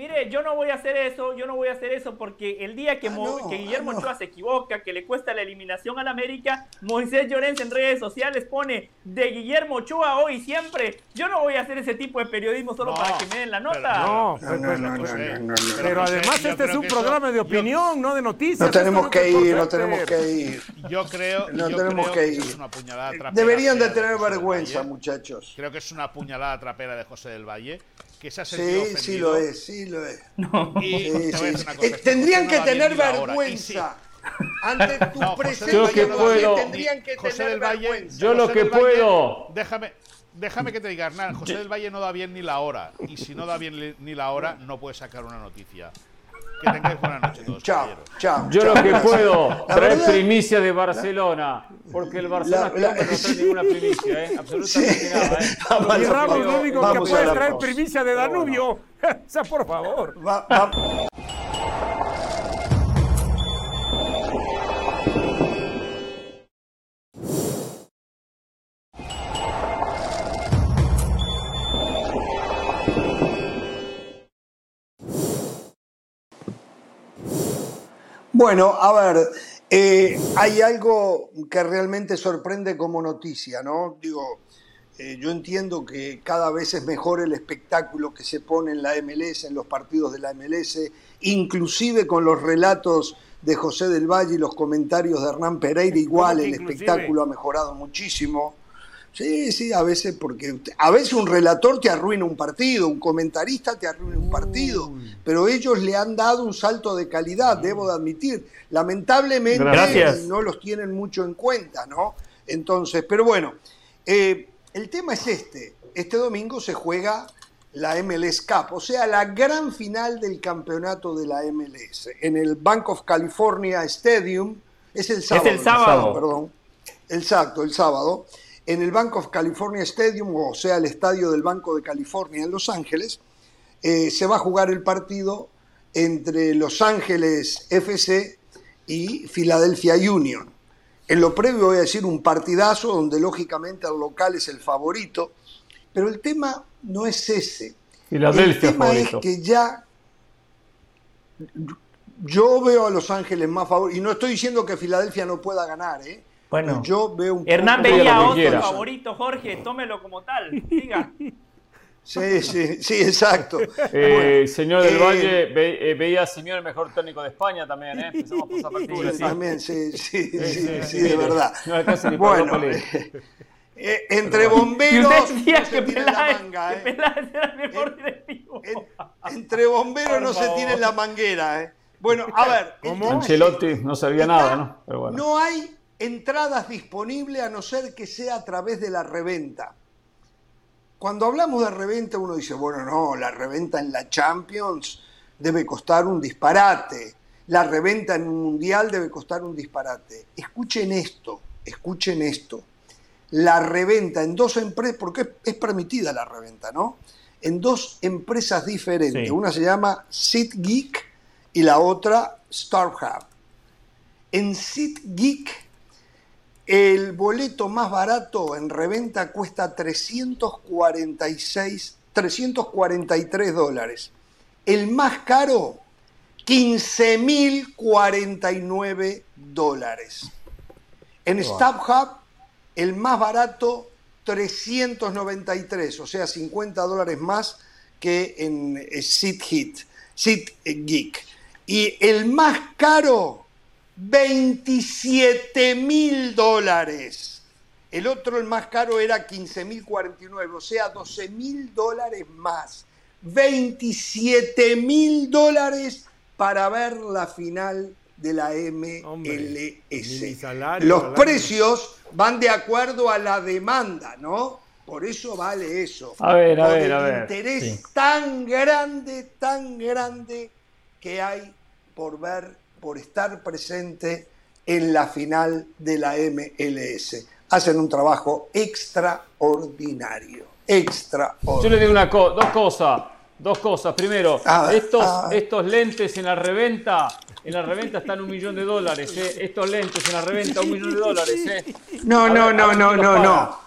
S3: mire, yo no voy a hacer eso, yo no voy a hacer eso porque el día que,
S1: Ah, no,
S3: que Guillermo
S1: ah, no.
S3: Ochoa se equivoca, que le cuesta la eliminación al América, Moisés Llorens en redes sociales pone de Guillermo Ochoa hoy y siempre. Yo no voy a hacer ese tipo de periodismo solo
S11: No,
S3: para que me den la
S11: pero-
S3: nota.
S4: No,
S1: No, no, no, no,
S11: José,
S1: no, no, no.
S11: pero
S4: además este es un
S11: eso-
S4: programa de
S11: yo-
S4: opinión, no de noticias.
S1: No tenemos que ir, no tenemos que ir.
S11: Yo creo,
S1: No
S11: yo
S1: tenemos
S11: creo
S1: que ir.
S11: es una puñalada trapera
S1: Deberían de tener vergüenza, muchachos.
S11: Creo que es una puñalada trapera de José del Valle, que se ha
S1: Sí,
S11: sentido
S1: sí
S11: ofendido.
S1: lo es, sí lo es.
S11: Y
S1: Sí, sí, sí.
S11: cosa,
S1: Eh, tendrían que
S11: no
S1: tener vergüenza. Ante tu
S11: No,
S1: presencia,
S11: Valle
S2: que
S11: no
S2: puedo-
S1: tendrían que
S11: José
S1: tener
S11: del Valle,
S1: vergüenza.
S2: Yo lo
S11: José
S2: que
S11: Valle,
S2: puedo.
S11: Déjame, déjame que te diga, Hernán. José del Valle no da bien ni la hora. Y si no da bien ni la hora, no puede sacar una noticia. Que tengáis buena noche todos,
S1: Chao, chao.
S2: Yo
S1: chao,
S2: lo que puedo traer
S1: verdad-
S2: primicia de Barcelona, porque el Barcelona
S1: La- la-
S2: no trae ninguna primicia, ¿eh? absolutamente
S1: Sí.
S2: nada. ¿eh?
S1: Vamos
S4: Y Ramos, lo único que puede traer primicia de Danubio. O sea, por favor.
S1: Va- va- Bueno, a ver, eh, hay algo que realmente sorprende como noticia, ¿no? Digo, eh, yo entiendo que cada vez es mejor el espectáculo que se pone en la MLS, en los partidos de la MLS, inclusive con los relatos de José del Valle y los comentarios de Hernán Pereira, igual el espectáculo ha mejorado muchísimo. Sí, sí, a veces porque a veces un relator te arruina un partido, un comentarista te arruina un partido, pero ellos le han dado un salto de calidad, debo de admitir. Lamentablemente
S3: Gracias.
S1: no los tienen mucho en cuenta, ¿no? Entonces, pero bueno, eh, el tema es este. Este domingo se juega la MLS Cup, o sea, la gran final del campeonato de la MLS en el Bank of California Stadium. Es el sábado.
S3: el sábado.
S1: Perdón. Exacto, el sábado. En el Bank of California Stadium, o sea, el estadio del Banco de California en Los Ángeles, eh, se va a jugar el partido entre Los Ángeles FC y Philadelphia Union. En lo previo voy a decir un partidazo donde lógicamente el local es el favorito, pero el tema no es ese. El tema
S2: favorito.
S1: es que ya yo veo a Los Ángeles más favoritos, y no estoy diciendo que Filadelfia no pueda ganar, ¿eh?
S3: Bueno,
S1: yo veo un
S3: Hernán veía a otro favorito, Jorge, tómelo como tal. Diga.
S1: Sí, sí, sí, exacto.
S2: Eh,
S1: Bueno,
S2: señor del
S1: eh,
S2: Valle, ve- eh, veía a Simeone el mejor técnico de España también, ¿eh? Empezamos factura,
S1: Sí,
S2: sí.
S1: también, sí, sí, sí,
S2: sí,
S1: sí,
S2: sí,
S1: de verdad.
S2: No alcanza ni para
S1: Bueno, eh, entre
S3: Y
S1: bomberos
S3: usted decía
S1: no se
S3: que Peláez,
S1: manga,
S3: que
S1: eh.
S3: Peláez era el mejor directivo.
S1: En- entre bomberos no se tiren la manguera, ¿eh? Bueno, a ver.
S4: ¿Cómo?
S2: Ancelotti no sabía
S1: Está-
S2: nada, ¿no? Pero bueno.
S1: No hay entradas disponibles a no ser que sea a través de la reventa. Cuando hablamos de reventa uno dice, bueno, no, la reventa en la Champions debe costar un disparate. La reventa en un mundial debe costar un disparate. Escuchen esto, escuchen esto. La reventa en dos empresas, porque es, permitida la reventa, ¿no? En dos empresas diferentes.
S3: Sí.
S1: Una se llama SeatGeek y la otra StarHub. En SeatGeek el boleto más barato en reventa cuesta 346, 343 dólares. El más caro, 15.049 dólares. En StubHub, el más barato, 393, o sea, 50 dólares más que en eh, SeatHit, SeatGeek. Y el más caro, 27 mil dólares. El otro, el más caro, era 15 mil 49, o sea, 12 mil dólares más. 27 mil dólares para ver la final de la
S4: Hombre,
S1: MLS.
S4: salario
S1: Los precios van de acuerdo a la demanda, ¿no? Por eso vale eso.
S2: A ver, a
S1: Por
S2: ver,
S1: el
S2: a ver.
S1: interés
S3: Sí.
S1: tan grande, tan grande que hay por ver, por estar presente en la final de la MLS. Hacen un trabajo extraordinario, extraordinario.
S2: Yo le digo una co- dos cosas, dos cosas. Primero, estos, lentes en la reventa, en la reventa están un millón de dólares, ¿eh? Estos lentes en la reventa, un millón de dólares, ¿eh?
S1: No, no, no, no, no, no.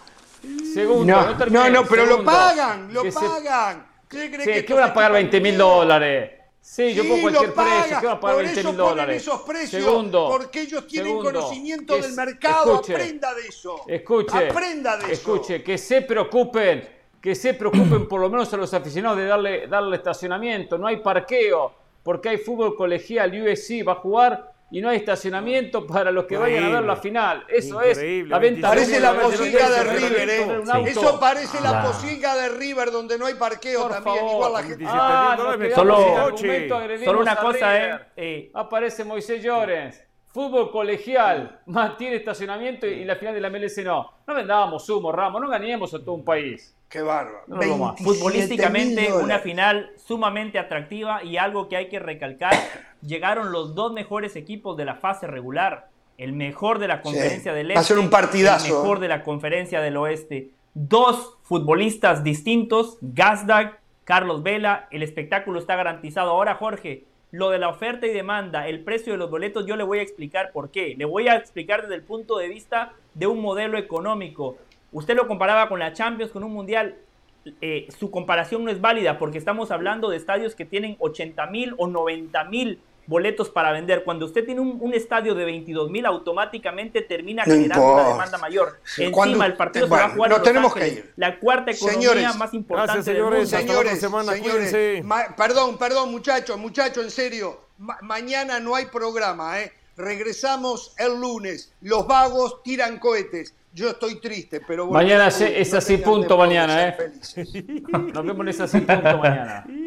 S2: Segundo,
S1: No,
S2: no,
S1: no, pero lo
S2: Segundo,
S1: pagan, lo
S2: que se-
S1: pagan. ¿Qué cree
S2: ¿Qué,
S1: que
S2: ¿qué van a pagar
S1: se
S2: 20 mil dólares? Sí, yo
S1: Sí,
S2: pongo cualquier precio. ¿Qué van a pagar
S1: por
S2: 20
S1: eso
S2: mil
S1: ponen
S2: dólares?
S1: esos precios,
S2: Segundo,
S1: porque ellos tienen
S2: segundo,
S1: conocimiento del mercado,
S2: escuche,
S1: aprenda de eso.
S2: Escuche,
S1: Aprenda de eso.
S2: escuche, que se preocupen, que se preocupen por lo menos a los aficionados de darle, darle estacionamiento. No hay parqueo, porque hay fútbol colegial, USC va a jugar y no hay estacionamiento para los que vayan a ver la final. Eso
S4: Increíble,
S2: es la venta.
S1: Parece
S2: de
S1: la posilga de River, ¿eh? Eso parece la posilga de River donde no hay parqueo
S2: Por
S1: también.
S2: favor.
S1: Igual la gente.
S4: 17
S2: Ah,
S3: solo- Solo una cosa, eh, eh,
S2: Aparece Moisés Llorens. Fútbol colegial, mantiene estacionamiento y la final de la MLS no. No vendamos humo, Ramos, no ganemos a todo un país.
S1: Qué bárbaro.
S2: No, no, no,
S1: 27
S3: Futbolísticamente, una final sumamente atractiva y algo que hay que recalcar, llegaron los dos mejores equipos de la fase regular, el mejor de la conferencia del este,
S1: va a ser un partidazo,
S3: el mejor
S1: ¿eh?
S3: de la conferencia del oeste. Dos futbolistas distintos, Gazdag, Carlos Vela, el espectáculo está garantizado. Ahora, Jorge, lo de la oferta y demanda, el precio de los boletos, yo le voy a explicar por qué. Le voy a explicar desde el punto de vista de un modelo económico. Usted lo comparaba con la Champions, con un mundial. Eh, su comparación no es válida porque estamos hablando de estadios que tienen 80 mil o 90 mil boletos para vender. Cuando usted tiene un, un estadio de 22 mil, automáticamente termina
S1: No
S3: generando una demanda mayor. Encima,
S1: cuando-
S3: el partido
S1: bueno,
S3: se va a jugar en Los
S1: tenemos que ir.
S3: la cuarta economía
S1: Señores.
S3: más importante
S4: Gracias,
S3: del
S4: señores.
S3: mundo.
S1: Señores,
S4: semana,
S1: señores, perdón, perdón, muchachos, muchachos, en serio. Ma- mañana no hay programa, ¿eh? Regresamos el lunes. Los vagos tiran cohetes. Yo estoy triste, pero bueno.
S2: Mañana es- es
S1: no
S2: así, punto mañana, ¿eh? Nos vemos en ese punto mañana.